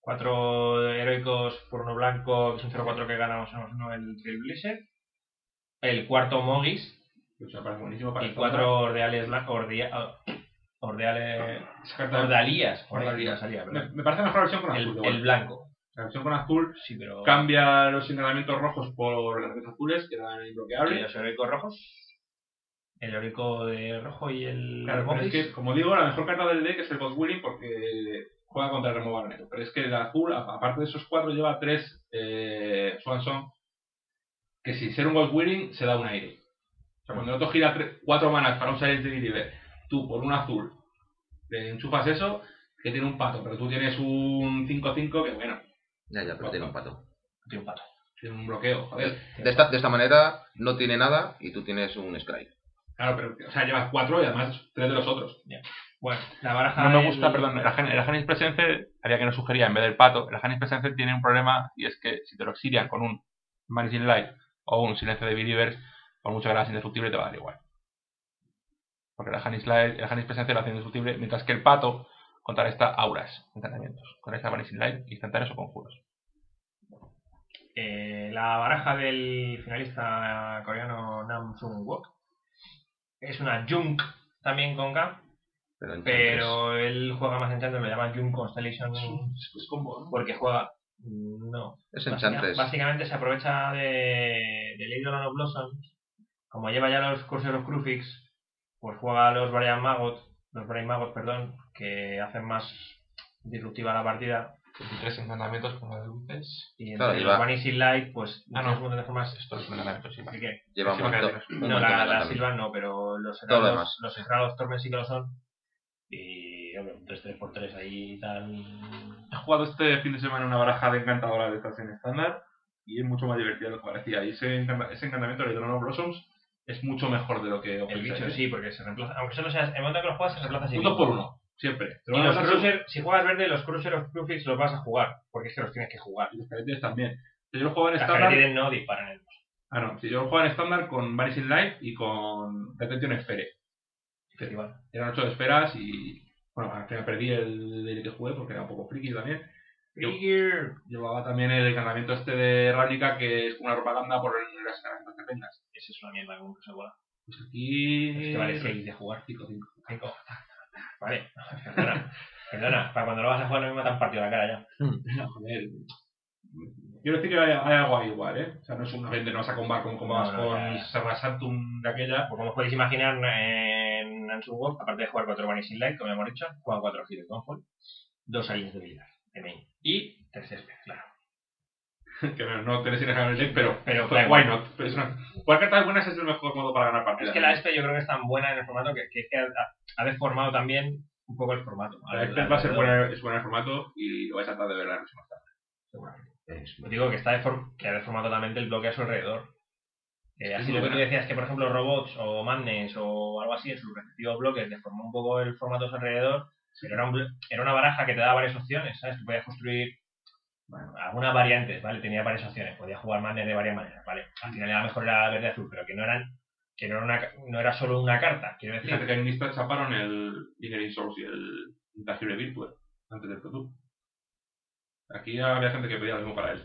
S1: cuatro heroicos por uno blanco, que es un 0-4 que ganamos uno el Trailblazer. El cuarto Mogis
S2: Que me parece buenísimo para
S1: y cuatro ordeales ah, ordeales ordalías,
S2: Ordalías.
S1: salía,
S2: Me, me parece mejor la versión con azul.
S1: el, blanco.
S2: La versión con azul
S1: Sí, pero
S2: cambia los señalamientos rojos por las azules, quedan
S1: y
S2: imbloqueables.
S1: los heroicos rojos. El heroico de rojo y el
S2: Claro, pero es que, como digo, la mejor carta del deck es el God Willing porque juega contra el removal negro. Pero es que el azul, aparte de esos cuatro, lleva tres eh, Swanson que sin ser un God Willing se da un aire. O sea, cuando el otro gira cuatro manas para un Silent Deliver, tú por un azul le enchufas eso, que tiene un pato, pero tú tienes un 5-5 que bueno,
S3: Ya, ya, pero tiene un pato.
S1: Tiene un pato.
S2: tiene un bloqueo, joder.
S3: De esta, de esta manera no tiene nada y tú tienes un Scry.
S2: Claro, pero, o sea, llevas cuatro y además tres de los otros.
S1: Bueno, la baraja.
S2: No me gusta, perdón, el el Agenis Presence, haría que nos sugería en vez del pato, el Agenis Presence tiene un problema y es que si te lo exilian con un Managing Light o un Silencio de Believers, por mucho que lo hagas indestructible te va a dar igual. Porque Light, el Agenis Presence lo hace indestructible, mientras que el pato contrarresta auras, encantamientos, con esta Managing Light, instantáneos o conjuros.
S1: Eh, la baraja del finalista coreano Nam Sung Wook es una Junk también con K,
S3: Pero,
S1: él juega más Enchantress, lo llama Junk Constellation
S2: Es combo, ¿no?
S1: porque juega. No.
S3: Es Enchantress.
S1: Básicamente se aprovecha de, de Lady of Blossoms. Como lleva ya los Curser of Crufix, pues juega a los Brian Magot, los Brian Magot, perdón, que hacen más disruptiva la partida.
S2: 23 encantamientos con las luces.
S1: Y
S3: Claro,
S1: entre
S3: lleva-
S1: los Vanishing Light, pues
S2: Ah, no.
S1: un montón de formas.
S2: Esto es un encantamiento, sí.
S1: Así que,
S3: Lleva un montón, un
S1: no,
S3: montón
S1: la, la
S3: encantamientos.
S1: Silvan no, pero los heraldos, los heraldos Torment sí que lo son. Y, hombre, un 3 por 3 ahí tan.
S2: He jugado este fin de semana una baraja de encantadora de estación estándar y es mucho más divertido de lo que parecía. Y ese, encanta- ese encantamiento de Trono Blossoms es mucho mejor de lo que
S1: El bicho
S2: ¿eh?
S1: sí, porque se reemplaza. Aunque solo sea. En el momento que lo juegas, se reemplaza así.
S2: Uno por uno, siempre.
S1: Y los cruiser, si juegas verde, los Cruiser of Crufix los vas a jugar, porque es que los tienes que jugar.
S2: Y los caretes también. Si yo lo juego en
S1: Las
S2: estándar.
S1: no disparan ellos.
S2: Ah, no. Si yo lo juego en estándar con Vanishing Light y con Retention Sphere.
S1: Festival.
S2: Eran 8 esferas y. Bueno, al final perdí el del que jugué porque era un poco friki también. Llevaba también el encantamiento este de Ravnica que es una propaganda por las encantamientos que tengas.
S1: Esa es una mierda como que se vuela.
S2: Pues aquí.
S1: Es que vale 6 de jugar.
S2: 5, 5.
S1: Cinco. Vale, perdona. Perdona, para cuando lo vas a jugar no me matan partido la cara ya.
S2: No, joder. Quiero decir que hay, hay algo ahí igual, ¿eh? O sea, no es un vende, no vas a combar como combas
S1: No, no,
S2: con
S1: ya.
S2: Serra Santum de aquella.
S1: Pues como os podéis imaginar, en Wolf, aparte de jugar 4 Vanishing Light, como ya hemos dicho, juega 4 Hero Gunfall, 2 aliens de habilidad de main y 3 césped, claro.
S2: que no, no tenés en el deck, pero,
S1: Pero,
S2: pues, why not? Pero es una, jugar cartas buenas es el mejor modo para ganar partidas.
S1: Es que la ESPE yo creo que es tan buena en el formato que, que, que ha, ha deformado también un poco el formato.
S2: La ESPE va a ser buena, es buena en el formato y lo vais a tratar de ver la próxima tarde.
S1: Seguramente. Es- digo que, está deform- que ha deformado totalmente el bloque a su alrededor. Eh, así lo que tú decías que, por ejemplo, Robots o Madness o algo así en sus respectivos bloques deformó un poco el formato a su alrededor, pero era, un era una baraja que te daba varias opciones, ¿sabes? Tú podías construir bueno, algunas variantes, ¿vale? Tenía varias opciones, podías jugar Madness de varias maneras, ¿vale? Al final era mejor era verde azul, pero que no eran que no era, una, no era solo una carta, quiero decir.
S2: Fíjate que en Mistad chaparon el Engineering Source y el Intangible Virtual antes del Pro. Aquí había gente que pedía lo mismo para él.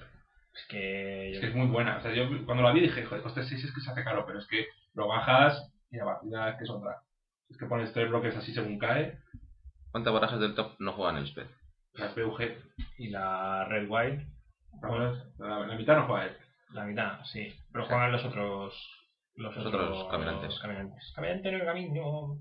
S1: Es que
S2: Es
S1: yo-
S2: que es muy buena. O sea, yo cuando la vi dije, joder, coste 6 es que se hace caro, pero es que lo bajas y la partida es que es otra. Es que pones tres bloques así según cae,
S3: ¿Cuántas barajas del top no juegan el SPED?
S2: Las PUG.
S1: y la Red White,
S2: Vamos, la, la mitad no juega él.
S1: la mitad, sí, pero
S2: Sí.
S1: juegan los otros los,
S3: Los otros caminantes.
S1: caminantes. Caminante en el camino,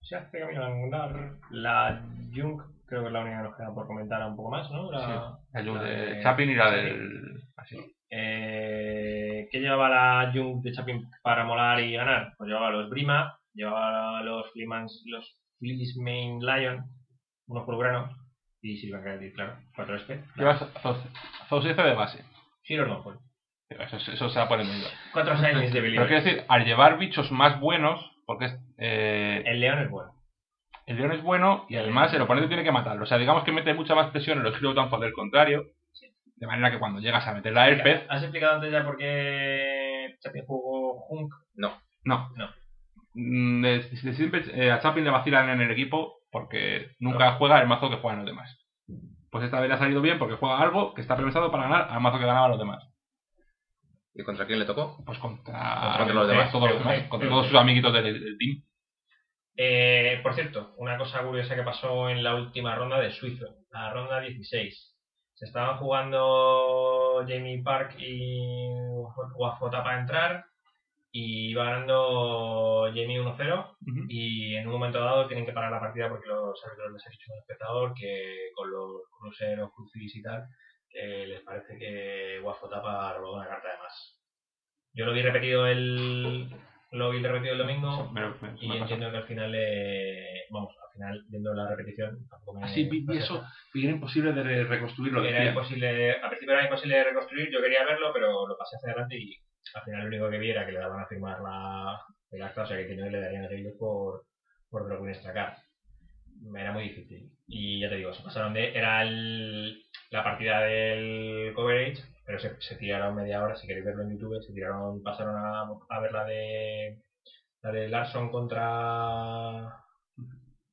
S1: se hace camino al andar. La Junk, creo que es la única que nos queda por comentar un poco más, ¿no? La,
S2: La
S1: la de
S2: Chaplin y la
S1: Chaplin.
S2: del. Así.
S1: Eh, ¿Qué llevaba la Junk de Chapin para molar y ganar? Pues llevaba los Brima, llevaba los Fleamans, los Fleeceman Lion, unos pulgranos y Silvan Gravity, claro, 4 SP.
S2: Llevas de base.
S1: Sí, los no, pues.
S2: Eso, eso se va poniendo.
S1: 4 Silence de
S2: Pero quiero decir, al llevar bichos más buenos, porque es, eh,
S1: El león es bueno.
S2: el león es bueno y además el oponente tiene que matarlo. O sea, digamos que mete mucha más presión en los Hero Downfall del contrario. De manera que cuando llegas a meter la Airped,
S1: ¿Has explicado antes ya por qué Chapin jugó Hunk?
S2: no.
S1: No.
S2: Mm, de- de siempre, eh, a Chaplin le vacilan en el equipo porque nunca juega el mazo que juegan los demás. Pues esta vez le ha salido bien porque juega algo que está pensado para ganar al mazo que ganaba los demás.
S3: ¿Y contra quién le tocó?
S2: Pues contra,
S3: Contra los demás.
S2: todos los demás, contra todos sus amiguitos del, del team.
S1: Eh, por cierto, una cosa curiosa que pasó en la última ronda de Suizo, la ronda 16. Se estaban jugando Jamie Park y Wafota para entrar y iba ganando Jamie 1-0 y en un momento dado tienen que parar la partida porque los árbitros les han dicho a un espectador que con los cruceros, crucis y tal, que les parece que Wafotapa robó una carta de más. Yo lo vi repetido el lo vi repetido el domingo y
S2: me
S1: entiendo que al final le, vamos, al final viendo la repetición tampoco me
S2: Así vi, vi eso y era imposible de re- reconstruirlo.
S1: era imposible, al principio era imposible de reconstruir, yo quería verlo, pero lo pasé hacia adelante y al final lo único que vi era que le daban a firmar la, el acta, o sea que que no le darían el por, por Block Win Extracar. Era muy difícil. Y ya te digo, se pasaron de. Era el- la partida del coverage, pero se, se tiraron media hora, si queréis verlo en YouTube, se tiraron, pasaron a, a ver la de. La de Larson contra.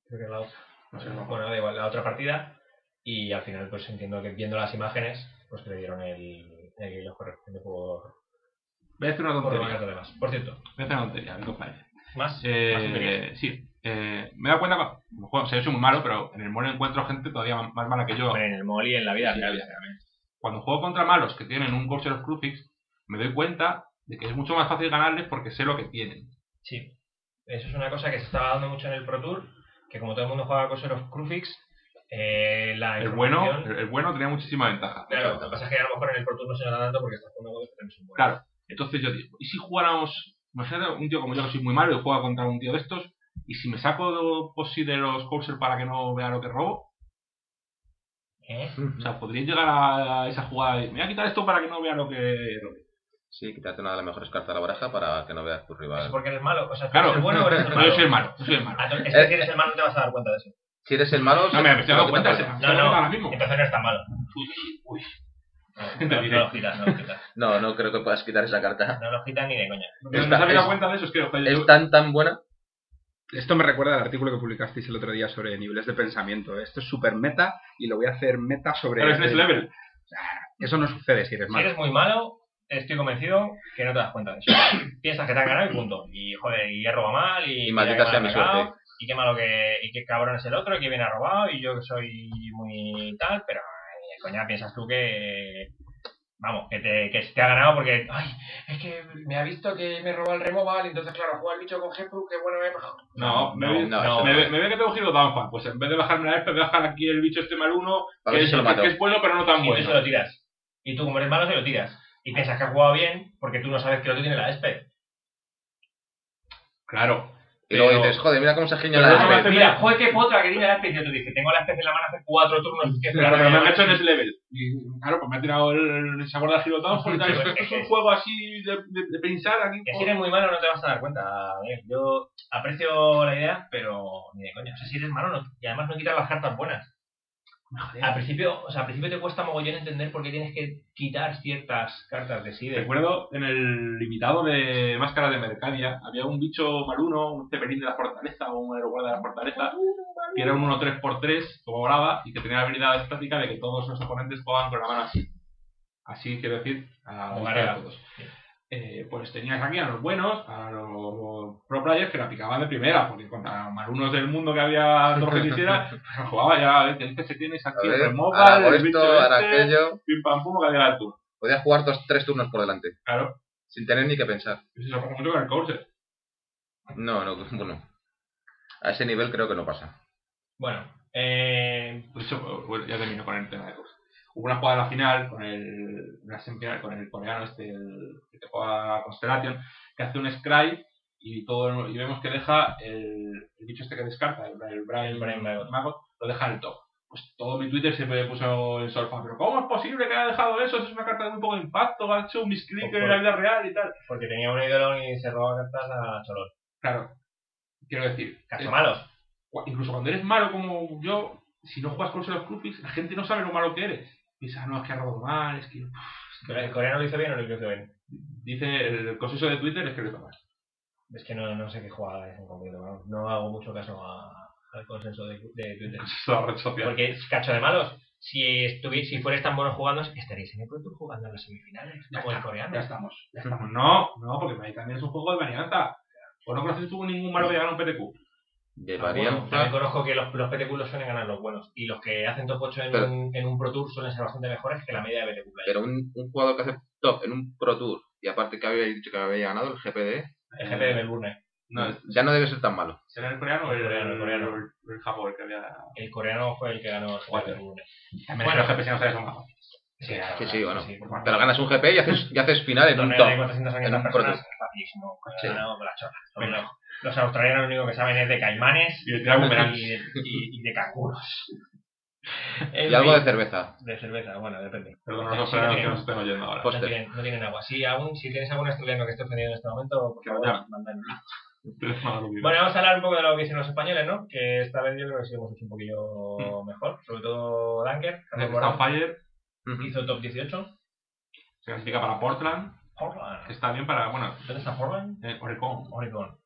S1: Creo que es la otra.
S2: No sé.
S1: Bueno, da igual, la otra partida. Y al final, pues entiendo que viendo las imágenes, pues que le dieron el, el hilo correspondiente por,
S2: Voy a decir una tontería.
S1: Por cierto,
S2: Voy a hacer una tontería, a ver qué os parece.
S1: más.
S2: Eh, sí, eh, me he dado cuenta, como juego, o sea, yo soy muy malo, pero en el mole encuentro gente todavía más mala que yo.
S1: Hombre, en el mall y en la vida
S2: Sí,
S1: real.
S2: Cuando juego contra malos que tienen un Corsair of Crucifix, me doy cuenta de que es mucho más fácil ganarles porque sé lo que tienen.
S1: Sí. Eso es una cosa que se estaba dando mucho en el Pro Tour, que como todo el mundo juega con of Crufix, eh, la
S2: El bueno, el, el bueno tenía muchísima ventaja.
S1: Claro, lo que pasa es que a lo mejor en el Pro Tour no se nota tanto porque está jugando con que también son buenos.
S2: Claro, entonces yo digo, ¿y si jugáramos, imagínate un tío como yo que soy muy malo y juega contra un tío de estos, y si me saco sí de los Corsair para que no vea lo que robo?
S1: ¿Eh?
S2: O sea, podría llegar a esa jugada y me voy a quitar esto para que no vea lo que robo.
S3: Sí, quítate una de las mejores cartas de la baraja para que no veas tu
S1: ¿Es
S3: rival.
S1: porque eres malo? O sea, ¿tú
S2: Claro,
S1: eres el bueno o eres el malo?
S2: yo soy el malo, yo soy el malo.
S1: Ah, es que si eres el malo no te vas a dar cuenta de eso.
S3: Si eres el malo,
S2: No, me
S3: se-
S2: estoy dando cuenta, dando cuenta ahora mismo.
S1: Entonces no eres tan malo.
S2: Uy, uy.
S1: No, no, no lo no lo quitas.
S3: No, no creo que puedas quitar esa carta.
S1: No lo quitas ni de coña.
S3: Esta-
S2: no dado
S3: es-
S2: cuenta de eso es que joder, yo-
S3: Es tan tan buena.
S4: Esto me recuerda al artículo que publicasteis el otro día sobre niveles de pensamiento. Esto es súper meta y lo voy a hacer meta sobre...
S2: Claro, es next level.
S4: Eso no sucede si eres
S1: Si
S4: malo.
S1: eres muy malo, estoy convencido que no te das cuenta de eso. Piensas que te han ganado y punto. Y joder, y he robado mal y,
S3: Y
S1: mira
S3: maldita sea mi
S1: pegado,
S3: suerte.
S1: Y qué malo que, y qué cabrón es el otro, y que viene a robado, y yo que soy muy tal, pero coña, piensas tú que vamos, que te, que te ha ganado porque ay, es que me ha visto que me roba el removal, y entonces claro, juega el bicho con Gepru, que bueno me he pegado.
S2: No, me,
S3: no,
S2: ve,
S3: no,
S2: me,
S3: es.
S2: me ve que tengo giro downfall. Pues en vez de bajarme la F, voy a bajar aquí el bicho este mal uno, que es,
S3: si se lo
S2: que-
S3: mato.
S2: que es bueno pero no tan
S1: Y tú se
S2: bueno.
S1: lo tiras. Y tú como eres malo se lo tiras. Y piensas que has jugado bien porque tú no sabes que el otro tiene la ESPE.
S2: Claro,
S3: Y luego
S2: Pero-
S3: dices, joder, mira cómo se giña
S2: Pero
S3: la
S2: hace-
S1: Mira, joder, qué potra que tiene la especie. Tú dices, tengo la especie en la mano hace cuatro turnos que
S2: Pero
S1: esperar a
S2: me he hecho en ese level. Y claro, pues me ha tirado el, el sabor de Girotown. y tal.
S1: Sí,
S2: Esto
S1: es
S2: un juego así de, de, de pensar aquí.
S1: Que si eres muy malo no te vas a dar cuenta. Daniel. Yo aprecio la idea, pero ni de coña. O sea, si eres malo no, y además no quitas las cartas buenas. Al principio, o sea, al principio te cuesta mogollón entender por qué tienes que quitar ciertas cartas de sí. de-
S2: Recuerdo en el limitado de Máscara de Mercadia había un bicho maluno, un cepelín de la fortaleza o un héroe de la fortaleza, que era un 1-3x3 como brava y que tenía la habilidad estática de que todos los oponentes jugaban con la mano así. Así quiero decir, a
S1: Garega.
S2: todos. Eh, pues tenías aquí a los buenos, a los pro players que la picaban de primera, porque contra malunos del mundo que había lo que quisiera, pues jugaba ya, a ver, tienes que se tienes
S3: A
S2: aquí
S3: ver,
S2: el
S3: ahora
S2: mobile,
S3: hago
S2: el bicho
S3: esto, ahora
S2: este,
S3: aquello.
S2: pim pam pum, que había el turno.
S3: Podías jugar dos, tres turnos por delante,
S2: Claro,
S3: sin tener ni que pensar.
S2: eso pasa mucho con el.
S3: No, no, bueno. A ese nivel creo que no pasa.
S1: Bueno, eh,
S2: bueno, ya termino con el tema de cosas. Hubo una jugada en la final con el, una semifinal con el coreano este, el, que te juega Constellation, que hace un scry y todo y vemos que deja el, el bicho este que descarta, el, el Brian,
S1: Brian. Magot,
S2: lo deja en el top. Pues todo mi Twitter se me puso en solfa, pero ¿cómo es posible que haya dejado eso? Eso es una carta de un poco de impacto, ha hecho un misclick en la vida real y tal.
S1: porque tenía un ídolo y se robaba cartas a Cholón.
S2: Claro, quiero decir, eh,
S1: malos.
S2: Incluso cuando eres malo como yo, si no juegas con los Crucifix, la gente no sabe lo malo que eres. Piensa, "Ah, no, es que ha robado mal, es que... uf, es que-".
S1: ¿El coreano lo hizo bien o lo hizo bien?
S2: Dice el consenso de Twitter es que lo hizo mal.
S1: Es que no, no sé qué jugada es en concreto. ¿no? No hago mucho caso a- al consenso de, de Twitter.
S2: Es la red social.
S1: Porque es cacho de malos. Si, estuvi- si fuerais tan buenos jugando, estaréis en el Pro Tour jugando en las semifinales.
S2: Ya,
S1: como el
S2: está,
S1: coreano.
S2: ya estamos, ya estamos. No, no, porque ahí también es un juego de varianza. ¿O no conoces tú ningún malo que gane un PTQ?
S3: De
S1: Ah, bueno,
S3: varianza.
S1: también conozco que los, los PTQ suelen ganar los buenos. Y los que hacen top 8 en,
S3: Pero-
S1: un, en un Pro Tour suelen ser bastante mejores que la media de PTQ.
S3: Pero un, un jugador que hace top en un Pro Tour y aparte que había dicho que había ganado el GPD,
S1: El GP de Melbourne.
S2: No, es-
S3: ya no debe ser tan malo.
S2: ¿será el coreano o el,
S1: El coreano, el coreano.
S2: el, el Japón el que había...
S1: El coreano fue el que ganó el GP de. Melbourne.
S2: También
S1: Bueno.
S2: los GP si no sabes son majos.
S1: Sí,
S3: Sí, sí, bueno.
S1: favor.
S3: Pero ganas un GP y haces, y haces final en un top.
S1: 400
S3: en un
S1: personas es facilísimo.
S3: Sí.
S1: La. Los, los australianos lo único que saben es de caimanes
S2: Y de
S1: y, de- y- y de canguros.
S3: Y algo de cerveza.
S1: de cerveza, bueno, depende.
S2: Perdón,
S1: Sí, sí, no
S2: que nos
S1: tienen-
S2: estén oyendo ahora.
S1: No
S3: Póster.
S1: tienen, no tienen agua. Si, aún, si tienes algún australiano que esté ofendido en este momento, por
S2: Que
S1: favor. Bueno, vamos a hablar un poco de lo que hicieron los españoles, ¿no? Que esta vez yo creo que sí hemos hecho un poquillo mejor. Sobre todo Dunker, Carlos Morán,
S2: Starfire
S3: Ujú.
S1: hizo top 18.
S2: se clasifica para Portland, que
S1: Portland.
S2: está bien para, bueno,
S1: ¿Dónde está Portland?
S2: eh, Oregon.
S1: Oregon.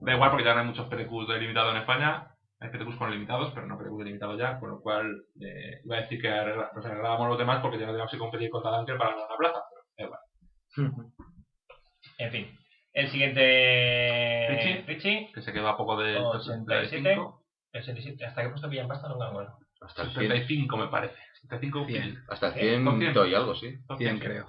S2: Da igual porque ya no hay muchos PTQs de limitado en España. Hay PTQs con limitados, pero no PTQs de limitado ya, con lo cual eh, iba a decir que arregla- nos arreglábamos los demás porque ya no teníamos que competir contra Dunker para ganar la plaza. Pero da igual.
S1: En fin. El siguiente.
S2: Richie.
S1: Richie.
S2: Que se quedó a poco de
S1: 87.
S2: 75.
S1: El 77. ¿Hasta qué puesto pillan pasta? Nunca me acuerdo.
S3: Hasta el 100.
S2: 75 me parece. 75
S4: 100.
S2: kills.
S3: Hasta el
S1: Cien,
S3: 100
S2: cien.
S3: y algo, sí.
S4: 100 creo.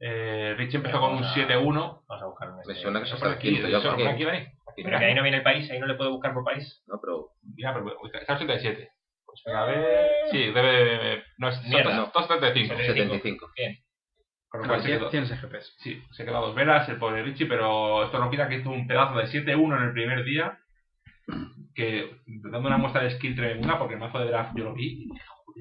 S2: Eh, Richie empezó con un
S1: Vamos a-
S2: 7-1.
S1: Vamos a buscar un
S3: Me suena que es
S2: por
S3: hasta el
S2: aquí,
S3: 15 y algo.
S2: eso por
S3: aquí.
S2: aquí, Dani.
S1: Pero que ahí no viene el país, ahí no le puedo buscar por país.
S3: No, pero
S2: Ya, pero está 87. Pues venga, a ver. Sí, debe. No, es
S1: Mierda.
S2: no, 275.
S3: 75.
S2: Con lo cual se
S4: 100,
S2: quedó,
S4: 100 SGPs.
S2: sí, se quedó a dos velas el pobre Richie, pero esto no quita que hizo un pedazo de 7-1 en el primer día. Que dando una muestra de skill tremenda, porque el mazo de draft yo lo vi y dije,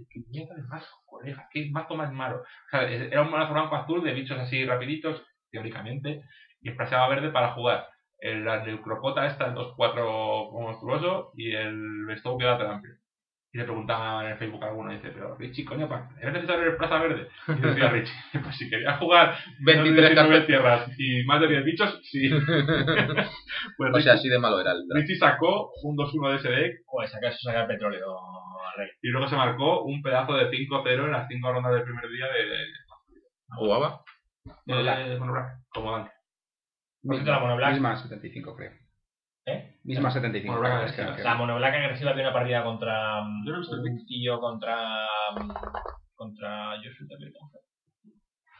S2: qué mierda de mazo, colega, qué mazo más malo. O sea, era un mazo blanco azul de bichos así rapiditos, teóricamente, y esplaseaba verde para jugar. El, la Necropota esta, el 2-4 monstruoso, y el Bestow que da tan amplio. Y le preguntaba en el Facebook a alguno, y dice, pero Richie, coño, ¿para- ¿es necesario el plaza verde? Y decía Richie, pues si quería jugar
S3: 23
S2: 19
S3: cartas.
S2: tierras y más de 10 bichos, sí. pues
S3: O sea, así de malo era el draft.
S2: Richie sacó un 2-1 de ese deck
S1: Joder, sacar, sacar petróleo, Rey.
S2: y luego se marcó un pedazo de 5-0 en las 5 rondas del primer día de, de,
S3: ¿Jugaba?
S2: de- de Monoblack, como
S1: Black-
S4: Misma 75, creo.
S1: ¿Eh?
S4: Misma 75.
S2: Mono Black
S4: es que-
S2: agresiva.
S1: La monoblaca agresiva había una partida contra
S2: Yo
S1: un tío contra contra Joshua también.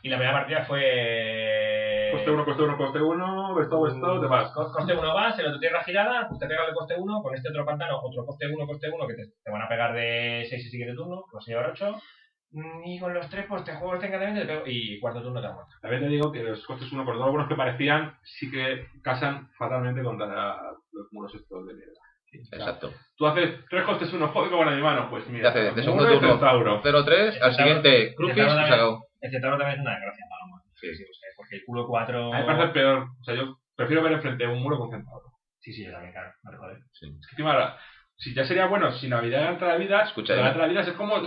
S1: Y la primera partida fue
S2: Coste 1, coste 1, coste 1, Bestow, Bestow, te vas.
S1: Co- Coste 1 vas, el otro tierra girada, pues te pega el coste 1, con este otro pantano, otro coste 1, coste 1, que te, te van a pegar de 6 y siguiente turno, que vas a llevar 8. Y con los tres pues te juego este encantamiento y te pego- y cuarto turno te ha muerto.
S2: También te digo que los costes uno por dos buenos que parecían sí que casan fatalmente contra los muros estos de. O sea,
S3: Exacto.
S2: Tú haces tres costes uno, joder, de mi mano. Pues
S3: Te
S2: mira,
S3: hace de segundo turno
S2: centauro.
S3: 0-3, al siguiente Crujis y se acabó.
S1: El centauro también es una desgracia mazos. Sí, sí, o sea, porque el culo 4...
S2: A mí me parece peor. O sea, yo prefiero ver enfrente un muro con centauro.
S1: Sí, sí, yo también, claro. Vale, joder.
S2: Es que encima, ahora, si ya sería bueno, si Navidad entra la vida,
S3: Escucha,
S2: la
S3: ¿eh?
S2: entra la vida es como.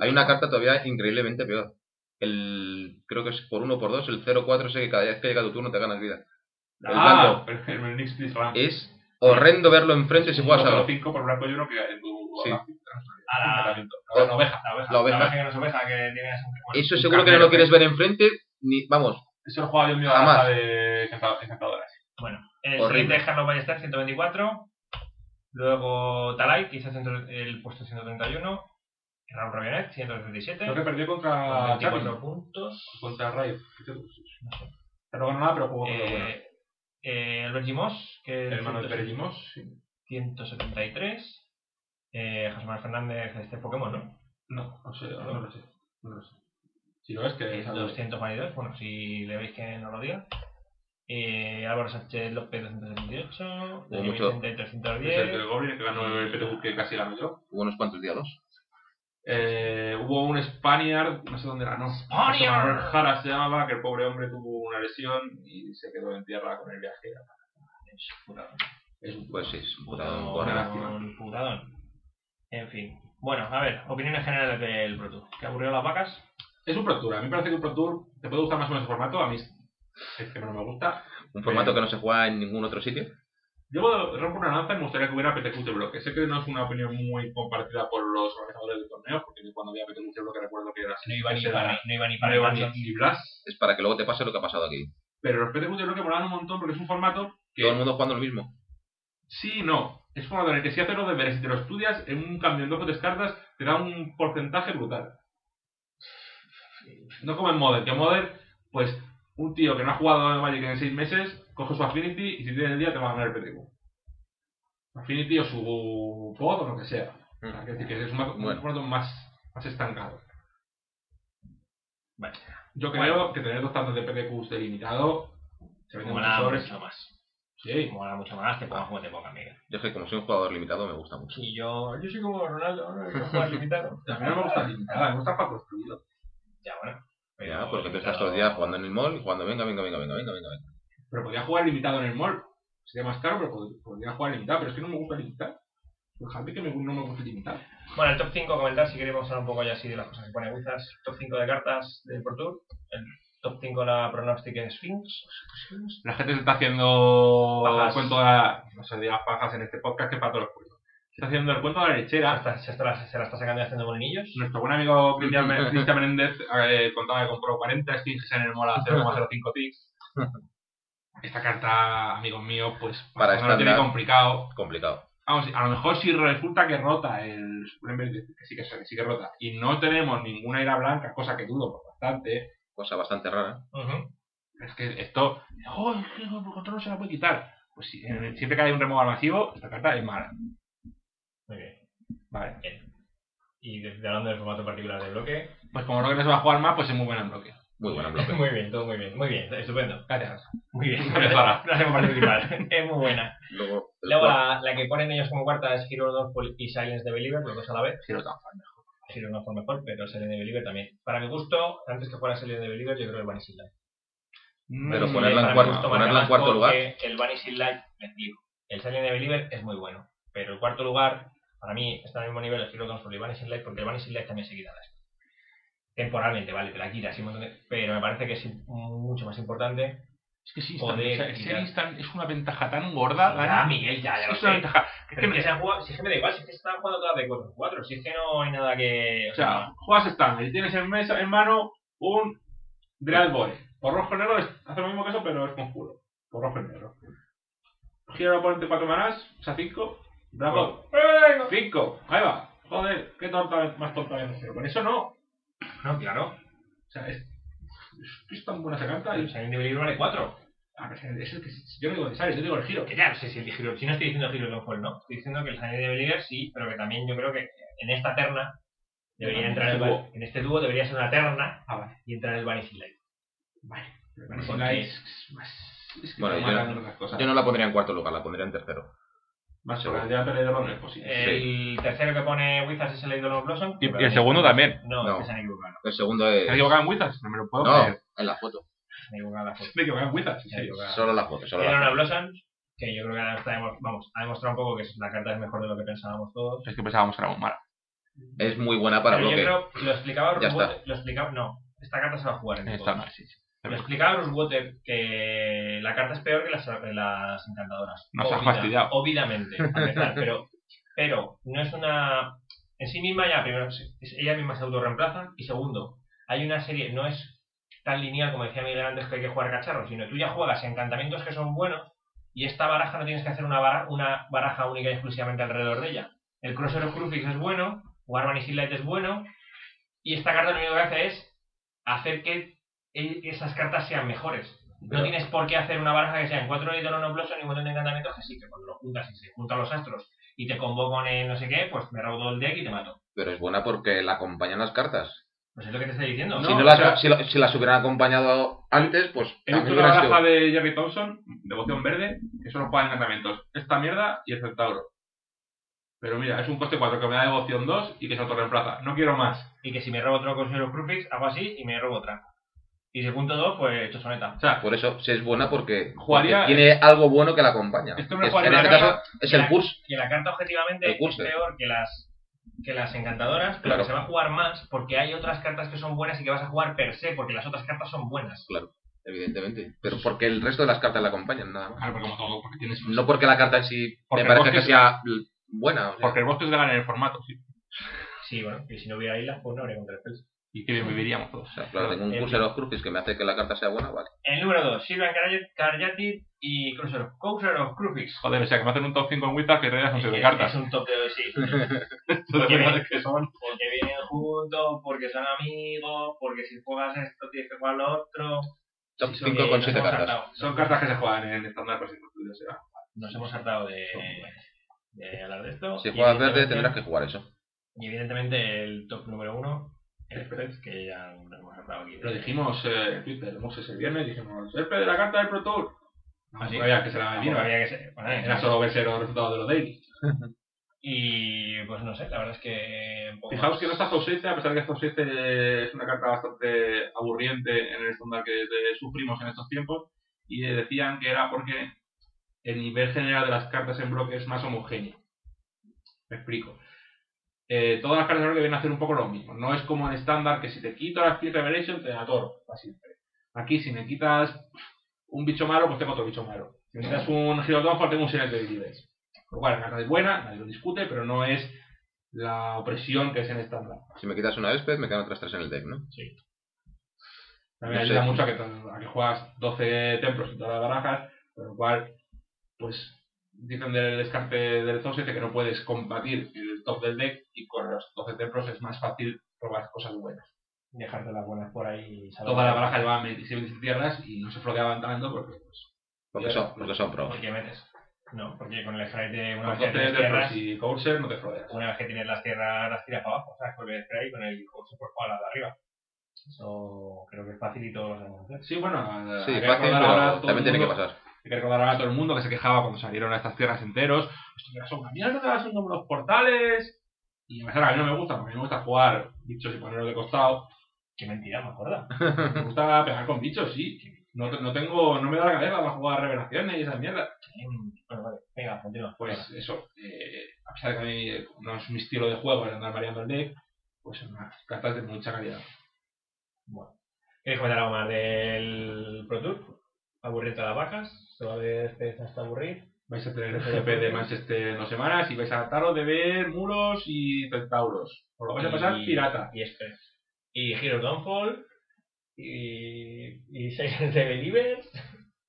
S3: Hay una carta todavía increíblemente peor. El, creo que es por 1 por 2, el 0-4 ese que cada vez que llega tu turno te ganas vida. El
S2: Ah,
S3: blanco. Es horrendo verlo enfrente si juegas a
S2: los
S3: lo.
S2: 5 por blanco y uno que en tu.
S3: Sí.
S1: A la-
S2: encantamiento. A la oveja.
S1: La oveja.
S3: La oveja.
S1: que no es oveja, que tienes un... bueno,
S3: Eso
S2: un
S3: seguro que no lo quieres ver enfrente, ni vamos,
S2: Eso lo jugaba yo en mi baraja de encanta- encantadoras.
S1: Bueno, el
S3: Horrible.
S1: siguiente es Carlos Ballester, 124. Luego Talai, que hizo ciento- el puesto 131. Raúl Rabionet, 137.
S2: Creo que perdió
S1: con
S2: contra
S1: 24
S2: Chaplin.
S1: puntos.
S2: Contra Raid. No ganó nada, pero jugó.
S1: Eh, eh, Albert Gimos, que
S2: El hermano de
S1: 170,
S2: Peregimos. Sí.
S1: 173. Eh, José Manuel Fernández, este Pokémon, ¿no?
S2: No, no sé, no, lo sé. No lo sé. Si lo ves que.
S1: Eh, 222, bueno, si le veis que no lo diga. Eh, Álvaro Sánchez López, 278. Daniel
S3: mucho.
S1: Vicente,
S2: Es el
S1: 310.
S2: del Goblin que ganó el PTU que casi ganó yo.
S3: hubo unos cuantos diálogos.
S2: Eh, hubo un Spaniard, no sé dónde ganó.
S1: Spaniard.
S2: José Manuel Jara se llamaba, que el pobre hombre tuvo una lesión y se quedó en tierra con el viaje. Es un
S3: Pues sí, es un puta
S1: Putadón,
S2: lástima.
S1: putadón. En fin. Bueno, a ver, opiniones generales del Pro Tour. ¿Qué aburrió las vacas?
S2: Es un Pro Tour. A mí me parece que un Pro Tour te puede gustar más o menos el formato. A mí es que no me gusta.
S3: Un formato que no se juega en ningún otro sitio.
S2: Yo rompo una lanza y me gustaría que hubiera PTQ de bloque. Sé que no es una opinión muy compartida por los organizadores del torneo, porque yo cuando había PTQ de bloque recuerdo que era así.
S1: No iba ni para,
S2: era-
S1: no iba ni
S2: no
S1: para
S2: iba ni, ni Blas.
S3: Es para que luego te pase lo que ha pasado aquí.
S2: Pero los PTQ de bloque molaban un montón porque es un formato que
S3: Todo el mundo jugando lo mismo.
S2: Sí, no. Es un formato en el que si haces los deberes y te lo estudias, en un cambio en dos o tres cartas te da un porcentaje brutal. No como en Modern, que en Modern, pues un tío que no ha jugado en Magic en seis meses, coge su Affinity y si tiene el día te va a ganar el PTQ. Affinity o su pod o lo que sea. O sea, que decir que es un,
S3: Bueno.
S2: formato más, más estancado.
S1: Vale.
S2: Yo creo que tener dos tantos de PTQs delimitado se sobres.
S1: mucho más.
S2: Sí.
S1: Mola mucho más, te pongas como te pongas, Miguel.
S3: Yo es que como soy un jugador limitado me gusta mucho.
S1: Y yo, yo soy como Ronaldo, ¿no? Yo juego limitado.
S2: A mí no me gusta limitado, me gusta para construido.
S1: Ya, bueno.
S3: Ya, porque tú estás todo el día jugando en el mall y jugando venga, venga, venga, venga, venga, venga. venga.
S2: Pero podría jugar limitado en el mall. Sería más caro, pero pod- podría jugar limitado. Pero es que no me gusta limitar. Fíjate que me- no me gusta limitar.
S1: Bueno, el top 5, comentar si queremos hablar un poco ya así de las cosas que pone Wizards. Top 5 de cartas del Pro Tour. El top 5 la Pronostic Sphinx.
S2: La gente se está haciendo
S1: Pajas.
S2: el cuento de la... No se diga pajas en este podcast que es para todos los públicos. Se está haciendo el cuento de la
S1: Se,
S2: lechera.
S1: está- se, está- se la está sacando y haciendo molinillos.
S2: Nuestro buen amigo Cristian Men- Cristian Menéndez eh, contaba que compró 40 Sphinxes en el mall a 0,05 ticks. Esta carta, amigos míos, pues
S3: Para
S2: no lo tiene complicado.
S3: Complicado.
S2: Vamos, a lo mejor si resulta que rota el que sí que, que sí que rota, y no tenemos ninguna ira blanca, cosa que dudo por bastante,
S3: Cosa bastante rara.
S2: Es que esto, ¡oh, es que por control no se la puede quitar! Pues si- en- siempre que hay un removal masivo, esta carta es mala.
S1: Muy bien.
S2: Vale.
S1: Y desde hablando del formato particular del bloque.
S2: Pues como no que no se va a jugar más, pues es muy buena en bloque.
S3: Muy buena en bloque.
S1: Muy bien, todo muy bien. Muy bien, estupendo.
S2: Gracias.
S1: Muy bien.
S2: Gracias,
S1: por participar. es muy buena.
S3: Luego,
S1: la, la que ponen ellos como cuarta es Hero of Fall y Silence de Believer, los dos a la vez.
S2: Giro tan fan.
S1: Hero no fue mejor, pero Silence de Believer también. Para mi gusto, antes que fuera Silence de Believer, yo creo que el Vanishing Light.
S3: Pero
S2: Mm,
S3: ponerla en cuarto- ponerla en cuarto lugar.
S1: El Vanishing Light, me explico. El Silence de Believer es muy bueno, pero el cuarto lugar, para mí, está al mismo nivel el Hero Dawnfall y Vanishing Light, porque el Vanishing Light también se quita. Temporalmente, vale, te la quitas, y un montón de- pero me parece que es mucho más importante.
S2: Es que sí,
S1: Poder
S2: o sea,
S1: quitar.
S2: ser instant es una ventaja tan gorda.
S1: Ya. Miguel, ya, ya lo
S2: es una
S1: sé.
S2: ventaja. Es
S1: Pero
S2: que
S1: que se han jugado, si es que me da igual, si es que se están jugando todas de 4 4 si es que no hay nada que.
S2: O sea, juegas stand y tienes en, mesa, en mano un Dread. Por rojo y negro es- hace lo mismo que eso, pero es conjuro. Por rojo y negro. Gira al oponente 4 manás, o sea 5. Bravo. 5. Ahí va. Joder, qué tonta, más es. Pero con eso no.
S1: No, claro.
S2: O sea, es, es, es tan buena esa carta.
S1: El
S2: Y,
S1: Silent Devil vale 4.
S2: a ver, es el que, yo digo de sale, yo digo el giro.
S1: Que ya, no sé si el Hero, si no estoy diciendo Hero Dawnfall, no. Estoy diciendo que el Silent Devil sí, pero que también yo creo que en esta terna Debería entrar en, el,
S2: Dúo.
S1: en este dúo debería ser una terna
S2: Ah, vale.
S1: y entrar en el Vanishing Light.
S2: Vale. Pero Vanishing Light es más... Es que
S3: Bueno,
S2: no
S3: yo
S2: matan
S3: no-
S2: otras cosas.
S3: Yo no la pondría en cuarto lugar, la pondría en tercero.
S2: Más sobre el delante de Londres, pues sí.
S1: El tercero que pone Wizards es el Idol of Blossom.
S2: Y- y el segundo también.
S1: No,
S3: No.
S1: es que se han equivocado.
S3: El segundo es...
S2: ¿Se han equivocado en Wizards? No me lo puedo
S3: No,
S2: creer.
S3: en la foto.
S1: Se han equivocado la foto.
S2: Equivocado en Wizards, en
S1: equivocado.
S3: Solo la foto, solo
S1: Idol of. Blossom, que yo creo que ha demostrado, vamos, ha demostrado un poco que la carta es mejor de lo que pensábamos todos.
S2: Es que pensábamos que era muy mala.
S3: Es muy buena para
S1: Pero yo
S3: bloque.
S1: creo, lo explicaba
S3: Ya está.
S1: lo explicaba, no, esta carta se va a jugar en el
S2: Está mal, sí. sí.
S1: Lo explicaba Rosewater que la carta es peor que las, que las encantadoras.
S2: Nos has
S1: Obvia-
S2: fastidiado.
S1: Obviamente, a pero, pero no es una... En sí misma ya, primero, ella misma se autorreemplaza y segundo, hay una serie, no es tan lineal como decía Miguel antes que hay que jugar cacharros, sino tú ya juegas encantamientos que son buenos y esta baraja no tienes que hacer una, bara- una baraja única y exclusivamente alrededor de ella. El Crosser of Crucifix es bueno, jugar Vanishing Light es bueno y esta carta lo único que hace es hacer que esas cartas sean mejores. No tienes por qué hacer una baraja que sea en cuatro de no Blossom y un montón de encantamientos que sí, que cuando lo juntas y se juntan los astros y te convoco en no sé qué, pues me raudo el deck y te mato.
S3: Pero es buena porque la acompañan las cartas.
S1: Pues es lo que te estoy diciendo.
S2: No,
S3: si, no las,
S2: sea-
S3: si, lo- si las hubieran acompañado antes, pues
S2: He visto una baraja
S3: sido-
S2: de Jerry Thompson, devoción verde, que solo juega encantamientos. Esta mierda y el centauro. Pero mira, es un coste 4 que me da devoción 2 y que se autorreemplaza. No quiero más.
S1: Y que si me robo otro Crosser of Crucifix, hago así y me robo otra. Y si punto dos, pues chosoneta.
S2: O sea,
S3: Por eso, si es buena porque,
S2: Jugaría-
S3: porque tiene algo bueno que la acompaña.
S2: Esto me
S3: Es-
S2: jugaría
S3: en este caso es el curse.
S1: Que la carta objetivamente
S3: El
S1: es peor que las que las encantadoras, pero
S3: Claro.
S1: que se va a jugar más porque hay otras cartas que son buenas y que vas a jugar per se porque las otras cartas son buenas.
S3: Evidentemente. Pero porque el resto de las cartas la acompañan, nada más.
S2: claro, porque como todo, porque tienes.
S3: No porque la carta en sí
S2: Porque
S3: me que sea buena. o sea,
S2: Porque el bosque es de ganar en el formato, sí.
S1: Sí, bueno, y si no hubiera islas, pues no habría contra spells.
S2: Y que viviríamos todos.
S3: o sea, claro, tengo un
S1: el-
S3: curse de los crucis que me hace que la carta sea buena, vale.
S1: El número 2, Silvan Karyatid y Cruiser of, Crucifix.
S2: Joder, o sea, que me hacen un top 5 en Wizards que en realidad son 7
S1: Es-
S2: cartas.
S1: Es un top de sí.
S2: Esto de verdad es que son.
S1: Porque vienen juntos, porque son amigos, porque si juegas esto tienes que jugar lo otro.
S3: Top
S1: Sí,
S3: 5
S1: que
S3: con
S1: nos
S3: 7
S1: hemos
S3: cartas.
S1: hartado.
S2: Son cartas que se juegan en estándar, pues sin construir, será.
S1: Nos hemos hartado de, de hablar de esto.
S3: Si juegas verde tendrás que jugar eso.
S1: Y evidentemente el top número 1, que ya nos hemos hartado aquí.
S2: Lo dijimos eh, en Twitter, Moses el viernes, dijimos, el de la carta del Pro Tour. No,
S1: ¿Ah, sí?
S2: sabía que se la vino.
S1: había que ser- bueno,
S2: Era solo verse los resultados de los daily.
S1: Y pues no sé, la verdad es que. poco
S2: Fijaos
S1: más-
S2: que no está 7, a pesar de que 7 es una carta bastante aburriente en el estándar que sufrimos en estos tiempos. Y eh, decían que era porque el nivel general de las cartas en bloque es más homogéneo. Me explico. Eh, todas las cartas en bloque vienen a hacer un poco lo mismo. No es como en estándar que si te quito la Speed Revelation te da toro, para siempre. Aquí si me quitas un bicho malo, pues tengo otro bicho malo. Si me quitas un Downfall, tengo un Silent Debility Lo cual, la carta es buena, nadie lo discute, pero no es la opresión que es en estándar.
S3: Si me quitas una Elspeth, me quedan otras 3 en el deck, ¿no?
S2: También
S3: No sé.
S2: ayuda mucho a que, a que juegas 12 templos en todas las barajas, con lo cual, pues, dicen del descarte del Zone 7 que no puedes combatir el top del deck y con los 12 templos es más fácil probar cosas buenas.
S1: Dejarte las buenas por ahí. y
S2: Toda la baraja llevaba 26 27 tierras y no se floqueaban tanto porque, pues,
S3: Porque son, porque son pro.
S1: ¿Por qué metes? No, porque con el sprite de una vez que
S2: 12
S1: tienes tierras,
S2: y Courser no te flodeas.
S1: una vez que tienes las tierras, las tiras para abajo, ¿sabes? Con el spray con el coche por la de arriba. Eso creo que es fácil y todos lo sabemos hacer.
S2: Sí, bueno,
S3: Sí, fácil, pero también tiene que pasar.
S2: Hay que recordar ahora a todo el mundo que se quejaba cuando salieron a estas tierras enteros. Esto ya son una mierda, son como los portales. Y a pesar a mí no me gusta, porque a mí me gusta jugar bichos y ponerlos de costado.
S1: Qué mentira, me acuerdo.
S2: Me gusta pegar con bichos, sí. No, no tengo, no me da la cabeza para jugar revelaciones y esas mierdas.
S1: Bueno, vale, venga, continúa.
S2: Pues eso, eh, a pesar de que a mí no es mi estilo de juego el andar variando el deck, pues son unas cartas de mucha calidad.
S1: Bueno. ¿Queréis comentar algo más del Pro Tour? Aburrir todas las vacas. Se va a ver este hasta aburrir.
S2: Vais a tener el GP de Manchester en dos semanas y vais a hartaros de ver muros y centauros. Os lo vais a pasar
S1: Y-
S2: pirata.
S1: Y Express. Y Hero Downfall. Y. Y Silent Believers.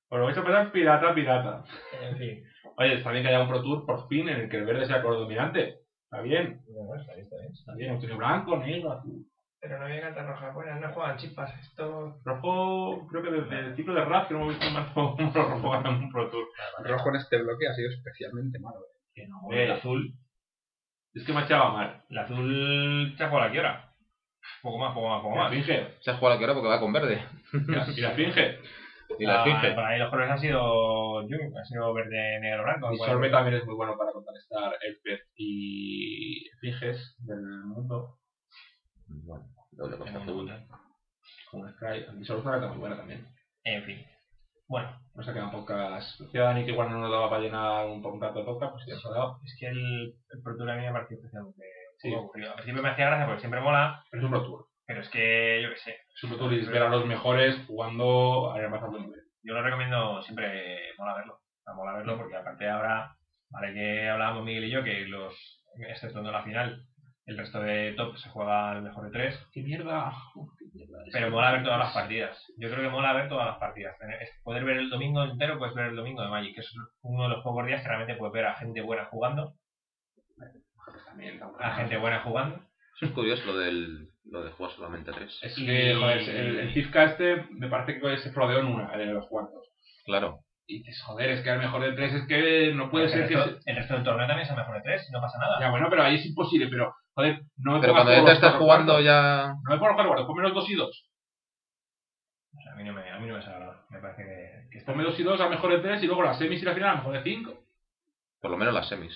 S2: Os lo vais a pasar pirata, pirata.
S1: En fin.
S2: Oye, está bien que haya un Pro Tour por fin en el que el verde sea color dominante. Está bien,
S1: está bien, está bien.
S2: está bien. Tenido blanco, negro, azul.
S1: Pero no había cartas rojas buenas, no juegan chispas. Esto.
S2: Rojo, creo que desde el ciclo de Raz que no hemos visto un mazo rojo ganar un Pro Tour.
S4: Rojo en este bloque ha sido especialmente malo. ¿eh?
S1: Que no,
S2: Eh,
S1: el azul.
S2: Es que machaba mal.
S1: El azul te ha jugado la Kiora. Poco más, poco más, poco
S2: Y la
S1: más.
S2: esfinge.
S3: Se ha jugado la que ahora porque va con verde.
S2: Y la, y la esfinge.
S3: Y la
S1: Ah,
S3: esfinge.
S1: Para mí los colores han sido, yo, ha sido verde, negro, blanco.
S2: Y Sorbe también es muy bueno para contrarrestar Elfet y esfinges del mundo.
S3: Bueno, doble
S2: pues,
S3: azul.
S2: Con Sky. Y Sorbe está muy buena también.
S1: En fin. Bueno,
S2: No se quedan pocas. Decía Dani que igual no nos daba para llenar un, un plato de podcast, pues ya se ha dado.
S1: es que el, el Pro Tour a mí me pareció especialmente
S2: Sí.
S1: aburrido. Al principio me hacía gracia porque siempre mola,
S2: Pero es un Pro Tour.
S1: pero es que, yo qué sé,
S2: Es un Pro Tour y es ver a los mejores jugando a más alto nivel.
S1: yo lo recomiendo siempre, mola verlo. Mola verlo porque aparte ahora, vale que hablábamos Miguel y yo que los, exceptuando la final, el resto de top se juega al mejor de tres,
S2: ¡Qué mierda! Uf, qué mierda
S1: pero mola ver todas las partidas. Yo creo que mola ver todas las partidas. Es Poder ver el domingo entero, puedes ver el domingo de Magic, que es uno de los pocos días que realmente puedes ver a gente buena jugando,
S2: también,
S1: a gente buena jugando.
S3: Eso es curioso lo del lo de jugar solamente a tres.
S2: Es que, joder, el, el Cifka este me parece que se flodeó en una, en los cuartos.
S3: Claro.
S2: Y dices, joder, es que el mejor de tres es que no puede
S1: el,
S2: ser que...
S1: resto,
S2: se-
S1: el resto del torneo también es el mejor de tres, no pasa nada.
S2: Ya, bueno, pero ahí es imposible, pero, joder, no me
S3: Pero cuando ya te estás jugando
S2: cuartos.
S3: ya...
S2: No me pongas cuatro cuartos, ponme los dos y dos.
S1: O sea, a, mí no me, a mí no me desagrada. Me parece que, que está
S2: Ponme dos y dos a mejor de tres y luego las semis y la final a mejor de cinco.
S3: Por lo menos las semis.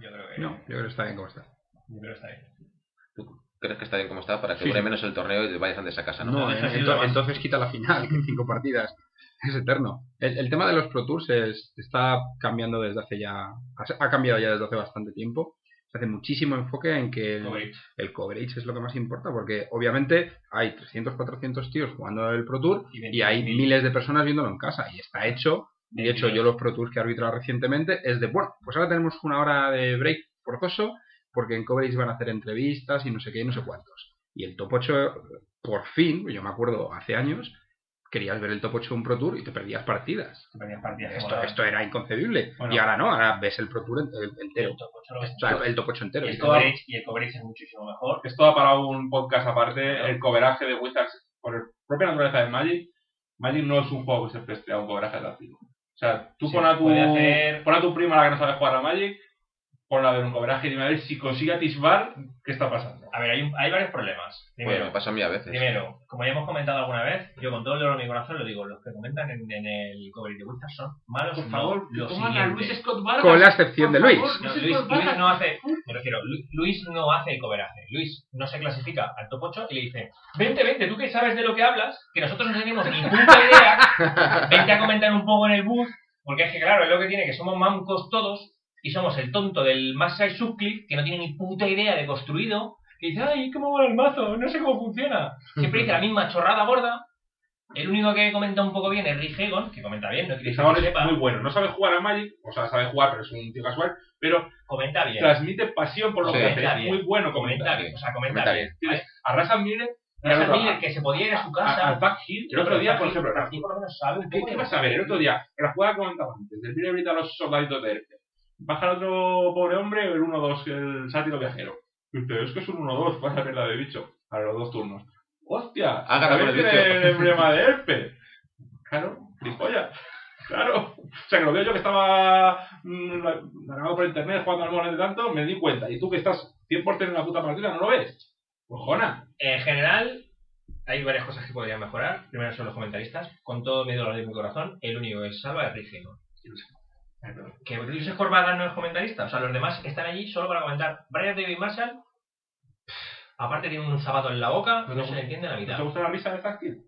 S1: Yo creo que,
S4: No, yo creo que está bien como está.
S1: yo creo que está bien.
S3: ¿Tú crees que está bien como está para que
S4: Sí,
S3: dure menos el torneo y te vayas antes a casa, no?
S4: No, eh, entonces quita la final, que cinco partidas es eterno. El, el tema de los Pro Tours es- está cambiando desde hace ya, ha, ha cambiado ya desde hace bastante tiempo. Se hace muchísimo enfoque en que el,
S1: Coverage.
S4: el coverage es lo que más importa, porque obviamente hay 300, 400 tíos jugando el Pro Tour y hay
S1: 20.000.
S4: miles de personas viéndolo en casa y está hecho. De hecho, yo los Pro Tours que he arbitrado recientemente es de, bueno, pues ahora tenemos una hora de break forzoso porque en coverage van a hacer entrevistas y no sé qué y no sé cuántos. Y el top 8, por fin, yo me acuerdo hace años, querías ver el top 8 de un Pro Tour y te perdías partidas.
S1: Te perdías partidas
S4: Esto, esto era inconcebible.
S2: Bueno.
S4: y ahora no, ahora ves el Pro Tour entero.
S1: El top ocho lo ves
S4: O sea,
S1: entero.
S4: el top 8 entero.
S1: Y el coverage, y el coverage es muchísimo mejor.
S2: Esto da para un podcast aparte, el coveraje de Wizards, por el propia naturaleza de Magic. Magic no es un juego que se preste a un coveraje táctico. O sea, tú
S1: Sí,
S2: pon, a tu,
S1: hacer-
S2: pon a tu prima la que no sabe jugar a Magic, ponla a ver un coveraje y dime a ver si consigue atisbar qué está pasando.
S1: A ver, hay, un- hay varios problemas.
S3: Bueno,
S1: Primero,
S3: me pasa a mí a veces.
S1: primero, como ya hemos comentado alguna vez, yo con todo el dolor de mi corazón lo digo, los que comentan en, en el coverage de Wizards son malos.
S2: Por
S1: no,
S2: favor, que
S1: lo
S2: pongan a
S1: siguiente.
S2: Luis Scott Vargas.
S4: Con la excepción de
S2: Por
S4: Luis.
S2: favor,
S1: No,
S2: Luis
S1: Luis,
S2: Scott
S1: Luis
S2: Vargas.
S1: no hace, me refiero, Lu- Luis no hace el coveraje. Luis no se clasifica al top 8 y le dice, vente, vente, tú que sabes de lo que hablas, que nosotros no tenemos ni puta idea, vente a comentar un poco en el booth, porque es que claro, es lo que tiene, que somos mancos todos, y somos el tonto del Master Subcliff, que no tiene ni puta idea de construido, que dice, ay, cómo va el mazo, no sé cómo funciona. Siempre dice la misma chorrada gorda. El único que comenta un poco bien es Rick Hagon, que comenta bien, no quiere decir que
S2: es
S1: sepa,
S2: muy bueno. No sabe jugar a Magic, o sea, sabe jugar, pero es un tío casual, pero
S1: comenta bien.
S2: transmite pasión por lo
S3: Sí.
S2: que hace.
S1: Comenta
S2: Es
S1: bien.
S2: muy bueno
S1: Comenta
S2: comentar.
S1: bien, o sea, comenta,
S3: Comenta
S1: bien.
S3: bien.
S2: Tienes a Miller
S1: Raza
S2: otro-
S1: Miller, que se podía ir a su casa.
S2: al Back Hill. El otro día, por ejemplo,
S1: Aquí por lo menos sabe un
S2: ¿Qué,
S1: poco
S2: qué
S1: de
S2: vas a ver? El otro día, la jugada que comentaba antes, del Miller grita a los soldaditos de Erce. Baja el otro pobre hombre, el 1-2, el sátiro viajero. Y dice, es que es un 1-2, vaya mierda de bicho. A los dos turnos. ¡Hostia!
S3: Ah,
S2: también
S3: con el bicho.
S2: el emblema de Erpe. Claro, gilipollas. Claro. O sea, que lo veo yo que estaba mm, navegando por internet jugando al móvil de tanto, me di cuenta. Y tú que estás 100% en la puta partida, ¿no lo ves? Cojona.
S1: En general, hay varias cosas que podrían mejorar. Primero son los comentaristas. Con todo mi dolor de mi corazón, el único que salva es Hagon. Que Luis Corbaga no es comentarista. O sea, los demás están allí solo para comentar. Brian David Marshall, aparte tiene un zapato en la boca, no se le entiende la mitad.
S2: ¿Te gusta la risa de Zaskill?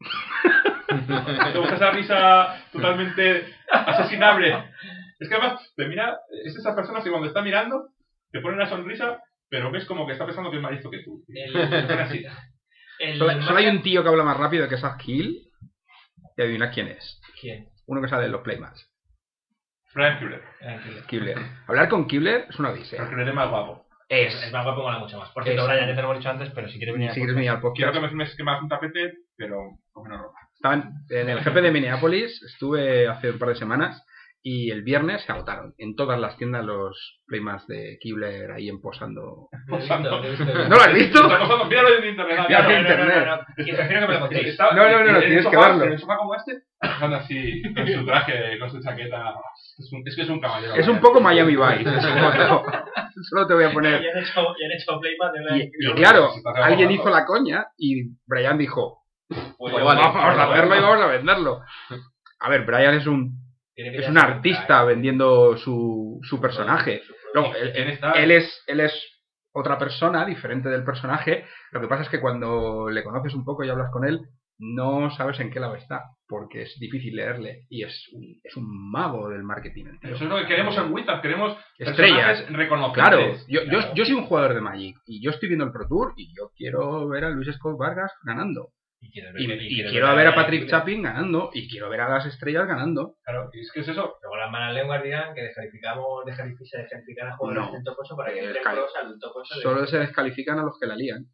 S2: ¿Te gusta esa risa totalmente asesinable? Es que además te mira, es esa persona que cuando está mirando te pone una sonrisa, pero ves como que está pensando que es más listo que tú.
S1: El-. El
S4: Solo, solo hay un tío que habla más rápido que Zach Hill. Y adivina quién es.
S1: ¿Quién?
S4: Uno que sale en los playmats.
S2: Frank Kibler.
S4: Kibler. Hablar con Kibler es una odisea.
S2: Frank Kibler es más guapo.
S1: Es,
S4: Es.
S1: más guapo, mola mucho más. Por cierto, Brian, ya te lo hemos dicho antes, pero si quieres venir
S4: Si quieres venir al
S2: Quiero
S4: podcast.
S2: que me firmes que me hagas un tapete, pero con menos ropa.
S4: Estaban en el GP de Minneapolis, estuve hace un par de semanas Y el viernes se agotaron en todas las tiendas los Playmats de Kibler ahí emposando. ¿No lo has visto?
S2: Míralo en internet.
S4: Ya,
S2: míralo.
S4: sí.
S1: No, no, no,
S4: internet.
S1: no, no. Y prefiero que me lo contéis.
S2: Está-
S4: No, no, no, no,
S2: en el
S4: tienes que verlo.
S2: En el sofá como este, así, con su traje, con su chaqueta. Es, un- es que es un caballero.
S4: Es un poco Miami Vice. Solo te voy a poner.
S1: Y han hecho, y han hecho playmat de una
S4: Y, y claro, alguien hizo la coña y Brian dijo,
S1: Pues
S3: Pues
S4: vamos a hacerlo y vamos a venderlo. A ver, Brian es un, es un artista vendiendo su, su personaje.
S1: producto.
S4: él, es, él es otra persona diferente del personaje. Lo que pasa es que cuando le conoces un poco y hablas con él, no sabes en qué lado está, porque es difícil leerle y es un, es un mago del marketing. tío.
S2: Eso es lo que queremos en Wizard. Queremos
S4: Estrellas.
S2: reconocibles.
S4: Claro, yo, yo, yo soy un jugador de Magic y yo estoy viendo el Pro Tour y yo quiero ver a Luis Scott Vargas ganando.
S1: Y quiero
S4: Y,
S1: ver-
S4: y
S1: quiero
S4: quiero ver a Patrick. Chapin ganando y quiero ver a las estrellas ganando.
S2: Claro, y es que es eso.
S1: Luego las malas lenguas dirán que descalificamos, descalifican a jugadores
S4: No.
S1: del top 8 para que
S4: Eh,
S1: entren
S4: cali-
S1: pros al top 8 de-
S4: Solo se descalifican a los que la lían.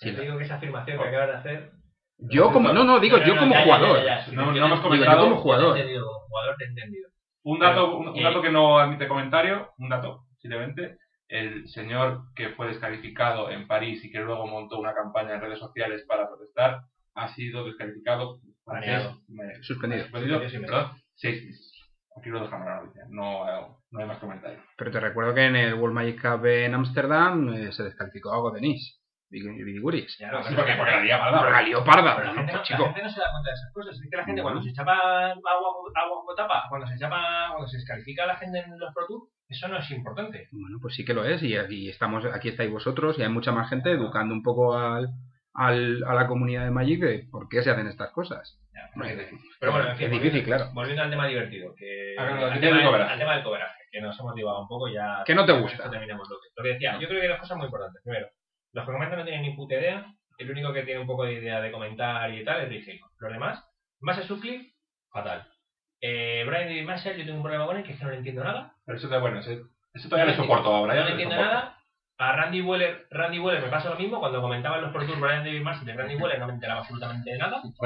S1: Yo te digo que esa afirmación que acabas de hacer.
S4: Yo como, no, no, digo
S1: No,
S4: yo
S1: no,
S4: como
S1: ya, ya,
S4: jugador.
S1: ya, ya, ya.
S2: No, no
S1: Yo
S2: hemos comentado-
S1: yo
S4: como jugador.
S1: te he entendido, como jugador te he entendido.
S2: Un dato,
S1: Pero,
S2: un, un
S1: y-
S2: dato que no admite comentario, un dato, simplemente. El señor que fue descalificado en París y que luego montó una campaña en redes sociales para protestar, ha sido descalificado.
S1: Baneado.
S2: Me-
S4: Suspendido.
S2: suspendido,
S1: Suspendido,
S2: seis meses. Aquí lo dejamos la noticia, no, no hay más comentarios.
S4: Pero te recuerdo que en el World Magic Cup en Ámsterdam eh, se descalificó a Denis. Vigiguris.
S1: Ya, no,
S2: Sí, porque, porque la lía parda,
S4: Pero la lió parda.
S1: Pero la gente, no, la
S4: chico.
S1: gente no se da cuenta de esas cosas. Es que la gente
S4: No.
S1: cuando se chapa agua, agua con tapa, cuando se chapa, cuando se descalifica a la gente en los Pro Tour, eso no es importante.
S4: Bueno, pues sí que lo es y aquí estamos, aquí estáis vosotros y hay mucha más gente educando un poco al, al- a la comunidad de Magic de por qué se hacen estas cosas.
S1: Ya,
S4: No,
S1: porque-
S4: es,
S1: pero bueno, en fin,
S4: es difícil,
S1: volviendo-
S4: claro.
S1: Volviendo al tema divertido, que
S2: Ah,
S1: al,
S2: al
S1: tema,
S2: del
S1: al tema del coveraje, que nos hemos divagado un poco ya.
S4: ¿Qué no te gusta?
S1: terminamos lo que, lo que decía. Yo creo que hay dos cosas muy importantes. Primero, los que comentan no tienen ni puta idea. El único que tiene un poco de idea de comentar y tal es Hagon. Los demás, más a Sutcliffe, fatal. Eh, Brian y Marshall, yo tengo un problema con él, que es que no le entiendo nada.
S2: Pero eso, te, bueno, ese, eso todavía le soporto ahora.
S1: No le entiendo nada. A Randy Weller, Randy Weller me pasa lo mismo. Cuando comentaban los Pro Tour Brian David Marshall de Randy Weller no me enteraba absolutamente de nada.
S2: No te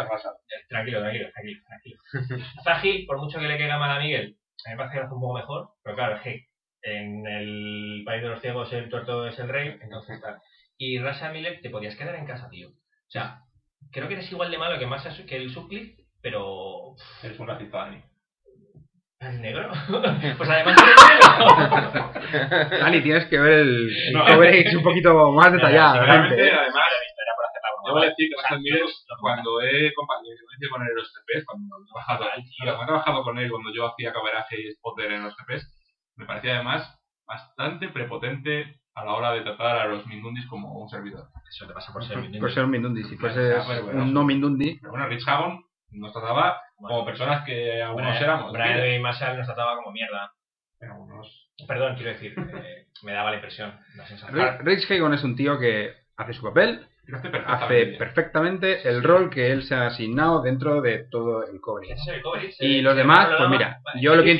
S2: a.
S1: Eh, Tranquilo, tranquilo, tranquilo, tranquilo. Zahil, por mucho que le quede mal a Miguel, a mí me parece que lo hace un poco mejor, pero claro, es que en el país de los ciegos el tuerto es el rey, entonces tal. Y Rasa Miller te podías quedar en casa, tío. O sea, creo que eres igual de malo que más que el Sutcliffe, pero
S2: Eres un racista, Dani.
S1: es negro. pues además eres negro.
S4: Dani, tienes que ver el, el
S2: No.
S4: coverage un poquito más detallado.
S2: Realmente,
S4: gente.
S2: además,
S1: Era por hacer la broma,
S2: Debo decir que
S1: lo- lo-
S2: cuando he compartido con él en los TPs, cuando he trabajado, y cuando he trabajado con él cuando yo hacía caberaje y spotter en los TPs, me parecía además bastante prepotente a la hora de tratar a los Mindundis como un servidor.
S1: Eso te pasa por ser mi
S4: Por ser un Mindundi, si
S2: bueno.
S4: un no Mindundi,
S2: Pero bueno, Rich Hagon nos trataba como personas que algunos
S1: Brian-
S2: éramos.
S1: Brian. David Marshall nos trataba como mierda.
S2: Pero
S1: Perdón, quiero decir, eh, me daba la impresión, la sensación.
S4: Rich Hagon es un tío que hace su papel,
S2: lo hace
S4: hace
S2: perfectamente.
S4: el rol que él se ha asignado dentro de todo el
S1: es coverage,
S4: Y los demás, pues mira,
S1: vale,
S4: yo lo que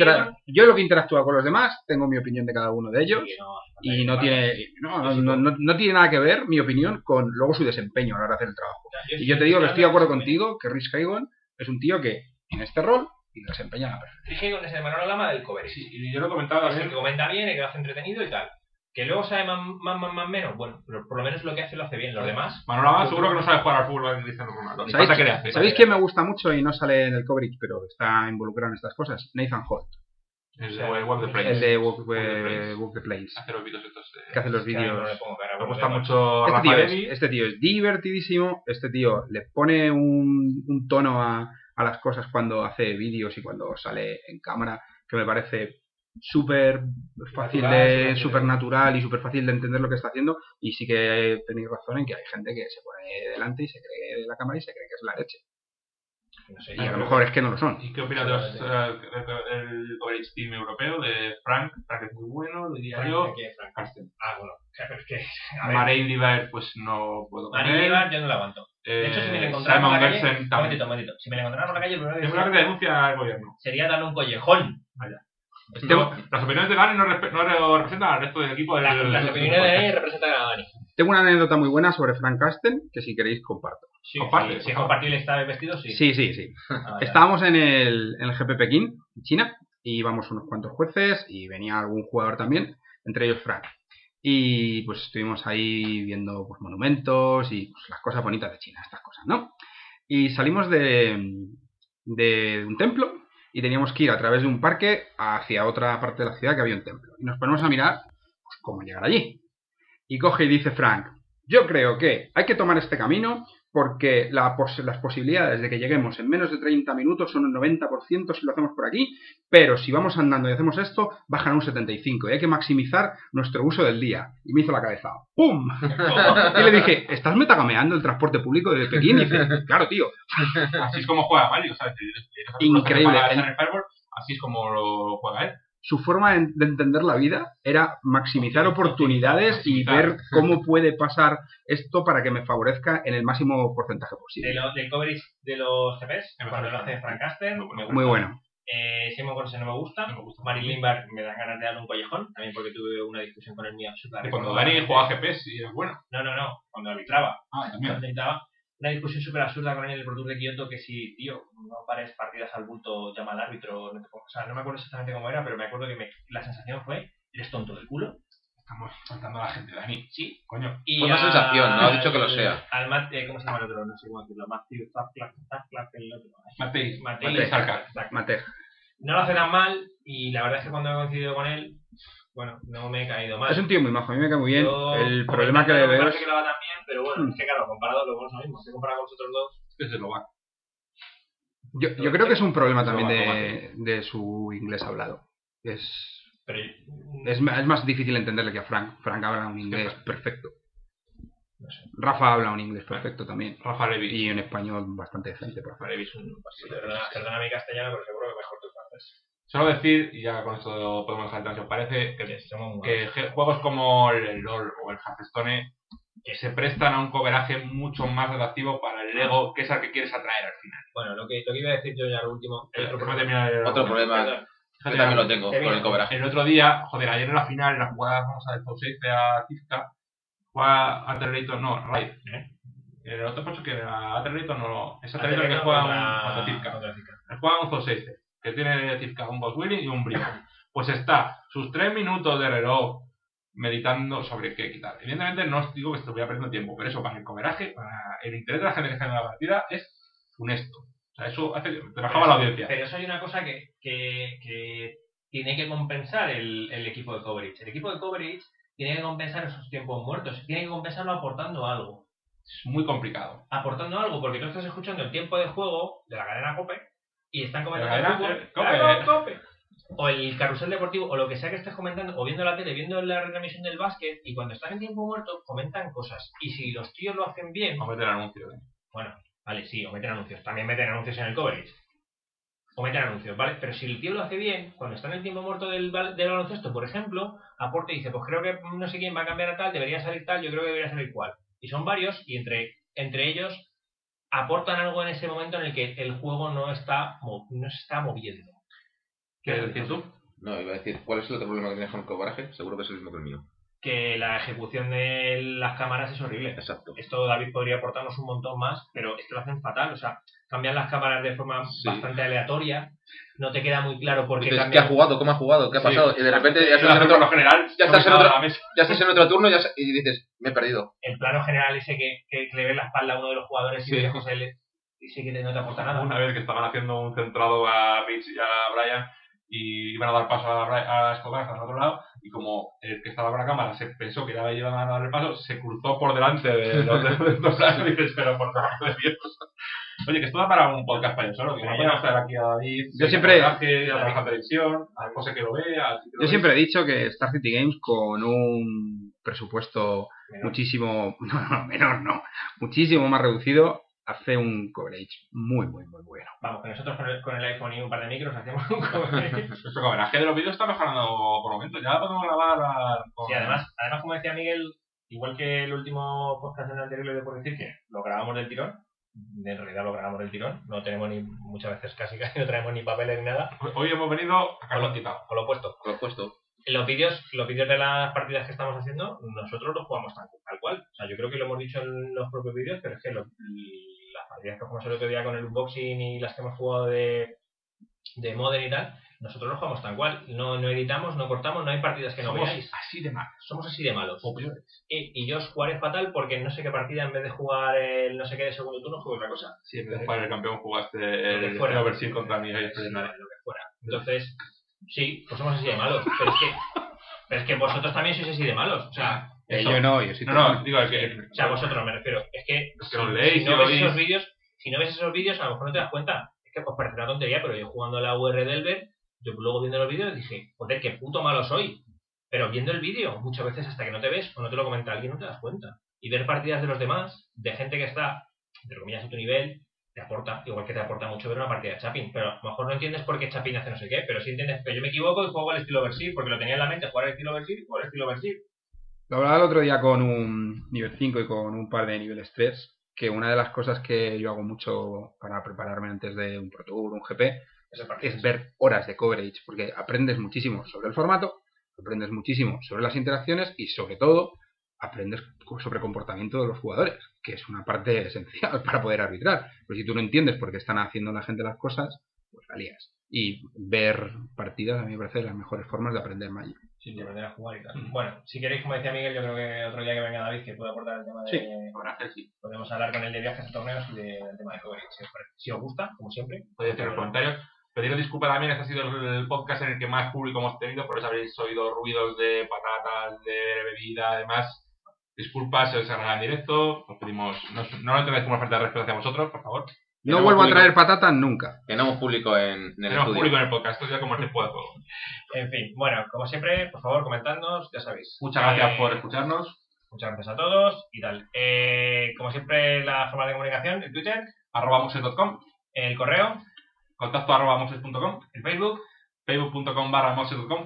S4: yo lo que interactúa con los demás, tengo mi opinión de cada uno de ellos
S1: sí, no,
S4: y no tiene no, no, no- no tiene nada que ver mi opinión con luego su desempeño a la hora de hacer el trabajo. Y yo te digo que estoy de acuerdo contigo que Rich Hagon es un tío que en este rol y lo desempeña a la perfección.
S1: Dije con ese Manolo Lama del coverage.
S2: Sí, y yo lo comentaba
S1: Es el que comenta bien, el que lo hace entretenido y tal. Que luego sabe más, más, más, más menos. Bueno, pero por lo menos lo que hace lo hace bien. Los demás,
S2: Manolo Lama seguro que no sabe jugar al fútbol en Cristiano Ronaldo. Ni
S4: ¿Sabéis,
S2: falta que le hace.
S4: ¿sabéis quién me gusta mucho y no sale en el coverage pero está involucrado en estas cosas? Nathan Holt,
S2: El de World the Place.
S4: el de Walk,
S2: Walk the Place.
S4: Walk the Place,
S2: Hace los vídeos estos. eh.
S4: que hace los vídeos.
S2: Me gusta mucho
S4: Este tío, es, este tío es divertidísimo, este tío le pone un, un tono a, a las cosas cuando hace vídeos y cuando sale en cámara que me parece súper fácil de súper natural y súper fácil de entender lo que está haciendo y sí que tenéis razón en que hay gente que se pone delante y se cree de la cámara y se cree que es la leche
S1: No sé,
S4: y a lo mejor es que no lo son
S2: ¿Y qué opinas de los, eh, coverage team europeo de Frank? Frank es muy bueno, diría
S1: Frank,
S2: yo.
S1: ¿quién es Frank? Ah, bueno. es que. A
S2: Marey Liver, pues no puedo
S1: Marín
S2: él.
S1: Ibar, yo no la aguanto. De hecho, si me la
S2: Eh,
S1: encontrara por la calle. Un momentito, un momentito. Si me la encontrara por la calle, primero que
S2: Es una
S1: decía
S2: denuncia al gobierno.
S1: sería darle un collejón.
S2: Vaya. No, las opiniones de Dani no, respe- no re- representan al resto del equipo del,
S1: La-
S2: del-
S1: las
S2: del-
S1: opiniones de Dani representan a Dani.
S4: Tengo una anécdota muy buena sobre Frank Casten, que si queréis comparto.
S1: Sí,
S2: Comparte,
S1: sí, si es compartible está vestido, sí.
S4: Sí, sí, sí.
S1: Ah.
S4: Estábamos en el, en el GP Pekín, en China, y íbamos unos cuantos jueces y venía algún jugador también, entre ellos Frank. Y pues estuvimos ahí viendo pues, monumentos y pues, las cosas bonitas de China, estas cosas, ¿no? Y salimos de, de un templo y teníamos que ir a través de un parque hacia otra parte de la ciudad que había un templo. Y nos ponemos a mirar pues, cómo llegar allí. Y coge y dice Frank, yo creo que hay que tomar este camino porque la pos- las posibilidades de que lleguemos en menos de 30 minutos son un 90% si lo hacemos por aquí, pero si vamos andando y hacemos esto, bajan un 75% y hay que maximizar nuestro uso del día. Y me hizo la cabeza, ¡pum! y le dije, ¿estás metagameando el transporte público de Pekín? Y dice, claro, tío.
S2: Así es como juega Mario, ¿sabes?
S4: Increíble.
S2: así es como lo juega él.
S4: Su forma de de entender la vida era maximizar oportunidades y ver cómo puede pasar esto para que me favorezca en el máximo porcentaje
S1: De
S4: posible.
S1: lo, del coverage de los GPs,
S2: Me
S1: cuando lo hace Frank Casten,
S2: muy bueno.
S1: me gusta.
S4: Muy bueno.
S1: Eh, Simon Gorse no me gusta.
S2: No me gusta.
S1: Marin Lindbergh me dan ganas de darle un collejón, también porque tuve una discusión con él muy absurda.
S2: Y cuando Dani juega GP, sí es bueno.
S1: No, no, no, cuando arbitraba.
S2: Ah, también.
S1: Cuando arbitraba. Una discusión súper absurda con él en el Pro Tour de Kioto que si, tío, no pares partidas al bulto, llama al árbitro. No te o sea, no me acuerdo exactamente cómo era, pero me acuerdo que me- la sensación fue, eres tonto del culo.
S2: Estamos faltando a la gente, Dani.
S1: Sí.
S2: Coño.
S1: Y a-
S3: sensación, no ha dicho que lo sea.
S1: Al Matt, eh, ¿cómo se llama el otro? No sé cómo decirlo. Matthew el otro.
S2: Matei.
S1: Matei.
S2: Matei Sarkar.
S1: Exacto.
S4: Matej.
S1: No lo hace tan mal y la verdad es que cuando he coincidido con él, bueno, no me he caído mal.
S4: Es un tío muy majo, a mí me cae muy bien.
S1: Yo,
S4: el problema que le veo
S1: parece
S4: es...
S1: que lo va tan bien, pero bueno,
S4: Hmm.
S1: es que claro, comparado lo bueno mismo. Si comparado con los otros dos,
S2: es eslovaco.
S4: Yo, yo creo que es un problema también
S2: va,
S4: de, de su inglés hablado. Es,
S1: pero
S4: es, es más difícil entenderle que a Frank. Frank habla un inglés
S2: Frank.
S4: perfecto.
S1: no sé.
S4: Rafa habla un inglés perfecto también.
S2: Rafa Levi.
S4: Y un español bastante decente, por
S2: Rafa
S4: favor.
S2: Levi es un
S1: Perdona, perdona mi castellano, pero seguro que mejor tu francés.
S2: Solo decir, y ya con esto podemos dejar si os parece, que, juegos como el, el LOL o el Hearthstone que se prestan a un coveraje mucho más atractivo para el ego, que es al que quieres atraer al final.
S1: Bueno, lo que, lo que iba a decir yo ya lo último. El otro problema.
S2: el
S3: Otro problema,
S1: Perdón.
S3: yo también lo tengo
S1: Termina.
S3: con el
S2: otro día, joder, ayer en la final, en la jugada famosa del top 6 de a Tifka, juega Aterrator, no, Raid.
S1: ¿Eh?
S2: El otro paso que a Aterrator no, es Aterrator
S1: Aterrator
S2: que juega
S1: contra-
S2: un, contra Tifka. juega un top 6 que tiene Tifka un boss winning y un brillo. Pues está sus 3 minutos de reloj meditando sobre qué quitar. Evidentemente no os digo que estuviera perdiendo tiempo, pero eso para el coveraje, para el interés de la gente que está en la partida es funesto. O sea, eso hace que te bajaba la audiencia.
S1: Pero eso hay una cosa que, que, que tiene que compensar el, el equipo de coverage. El equipo de coverage tiene que compensar esos tiempos muertos. Tiene que compensarlo aportando algo.
S2: Es muy complicado.
S1: Aportando algo, porque tú estás escuchando el tiempo de juego de la cadena COPE y están comentando el fútbol.
S2: COPE.
S1: ¡Claro, COPE! O el carrusel deportivo, o lo que sea que estés comentando, o viendo la tele, viendo la retransmisión del básquet, y cuando están en tiempo muerto, comentan cosas. Y si los tíos lo hacen bien,
S2: a meter anuncios. ¿eh?
S1: bueno, vale, sí, o meten anuncios. También meten anuncios en el coverage. O meten anuncios, ¿vale? Pero si el tío lo hace bien, cuando está en el tiempo muerto del, bal- del baloncesto, por ejemplo, aporta y dice, pues creo que no sé quién va a cambiar a tal, debería salir tal, yo creo que debería salir cual. Y son varios, y entre, entre ellos aportan algo en ese momento en el que el juego no está, no se está moviendo.
S2: ¿Qué decir tú?
S3: No, iba a decir, ¿cuál es el otro problema que tienes con el cobraje? Seguro que es el mismo que el mío.
S1: Que la ejecución de las cámaras es horrible.
S3: Exacto.
S1: Esto David podría aportarnos un montón más, pero es que lo hacen fatal. O sea, cambian las cámaras de forma
S3: Sí.
S1: bastante aleatoria. No te queda muy claro por qué
S3: ¿qué ha jugado? ¿Cómo ha jugado? ¿Qué ha
S2: Sí.
S3: pasado? Y de repente ya estás, en otro,
S2: general,
S3: ya estás en
S2: a
S3: otro- ya estás en otro turno ya se- y dices, me he perdido.
S1: El plano general ese que, que, le ve la espalda a uno de los jugadores
S2: Sí.
S1: y de lejos él y sí que no te aporta nada.
S2: Una vez que estaban haciendo un centrado a Rich y a Brian y iban a dar paso a, Bri- a Escobar hasta el otro lado y como el que estaba con la cámara se pensó que ya iban a dar el paso, se cruzó por delante de los y dices, pero por favor de Dios. Oye, que esto da para un podcast para solo, que no podemos traer aquí a David,
S4: Yo siempre-
S2: a que a trabajar en televisión, a José que lo vea, a ti que lo
S4: Yo siempre he dicho que Star City Games con un presupuesto
S1: Menor.
S4: muchísimo, no, no, menor no, muchísimo más reducido, hace un coverage muy, muy, muy bueno.
S1: Vamos, que nosotros con el, con el iPhone y un par de micros hacemos un coverage.
S2: Nuestro cobraje de los vídeos está mejorando por momentos, ya podemos grabar a- con-
S1: Sí, además, además, como decía Miguel, igual que el último podcast en el anterior le puedo decir que lo grabamos del tirón, en realidad lo grabamos del tirón. No tenemos ni, muchas veces casi, casi no traemos ni papeles ni nada.
S2: Hoy hemos venido a calor quitado.
S1: Con lo opuesto.
S3: Lo he puesto.
S1: Los vídeos, los vídeos de las partidas que estamos haciendo, nosotros los jugamos tal, tal cual. O sea, yo creo que lo hemos dicho en los propios vídeos, pero es que lo- las partidas que jugamos el otro día con el unboxing y las que hemos jugado de, de Modern y tal, nosotros los jugamos tal cual. No, no editamos, no cortamos, no hay partidas que no
S2: Somos
S1: veáis.
S2: así de mal.
S1: Somos así de malos.
S2: O peores.
S1: Y, y yo os jugaré fatal porque no sé qué partida, en vez de jugar el no sé qué de segundo turno, juego otra cosa.
S2: Si en vez de jugar el campeón jugaste el,
S1: fuera.
S2: contra ahí,
S1: Sí, lo que fuera. Entonces, sí, pues somos así de malos. Pero es que, pero es que vosotros también sois así de malos. O sea,
S4: Eh, yo no, yo sí
S2: No, no, digo el que.
S1: o sea, vosotros me refiero. Es que, si-
S2: leéis
S1: si no ves esos vídeos, si no ves esos vídeos, a lo mejor no te das cuenta. Es que os parece una tontería, pero yo jugando a la UR Delver, yo luego viendo los vídeos dije, joder, qué puto malo soy. Pero viendo el vídeo, muchas veces hasta que no te ves o no te lo comenta alguien, no te das cuenta. Y ver partidas de los demás, de gente que está, entre comillas, a tu nivel, te aporta, igual que te aporta mucho ver una partida de Chapin. Pero a lo mejor no entiendes por qué Chapin hace no sé qué, pero sí entiendes que yo me equivoco y juego al estilo Versir, porque lo tenía en la mente jugar al estilo Versir y jugar al estilo Versir.
S4: Lo hablaba el otro día con un nivel 5 y con un par de niveles 3, que una de las cosas que yo hago mucho para prepararme antes de un Pro Tour, un GP, es ver horas de coverage, porque aprendes muchísimo sobre el formato, aprendes muchísimo sobre las interacciones y sobre todo aprendes sobre comportamiento de los jugadores, que es una parte esencial para poder arbitrar. Pero si tú no entiendes por qué están haciendo la gente las cosas, pues la lías. Y ver partidas a mí me parece las mejores formas de aprender Magic.
S1: Sí, de aprender a jugar y tal.
S2: Mm.
S1: Bueno, si queréis, como decía Miguel, yo creo que otro día que venga David, que pueda aportar el tema de.
S4: Sí.
S2: Hacer, sí.
S1: Podemos hablar con él de viajes a torneos y de- del tema de coverage. Si. Si os gusta, como siempre.
S2: Podéis hacer los comentarios. Pediros disculpas también, este ha sido el podcast en el que más público hemos tenido, por eso habréis oído ruidos de patatas, de bebida, además. Disculpas, se os en directo. Os pedimos, no, no lo entendáis como una falta de respeto hacia vosotros, por favor.
S4: No vuelvo a traer patatas nunca.
S3: Tenemos público en, en el
S2: Tenemos
S3: estudio.
S2: público en el podcast, esto ya como el tiempo de juego.
S1: En fin, bueno, como siempre, por favor, comentadnos, ya sabéis.
S2: Muchas gracias
S1: Eh,
S2: por escucharnos.
S1: Muchas gracias a todos y tal. Eh, como siempre, la forma de comunicación, el Twitter,
S2: Arroba moxes.com,
S1: el correo,
S2: contacto arroba moxes.com,
S1: el Facebook.
S2: facebook.com barra.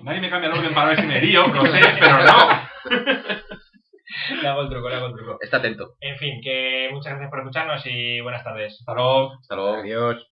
S2: Nadie me cambia el orden para ver si me lío, lo sé, pero no.
S1: Le hago el truco, le hago el truco.
S3: Está atento.
S1: En fin, que muchas gracias por escucharnos y buenas tardes.
S2: Hasta luego.
S3: Hasta luego.
S4: Adiós.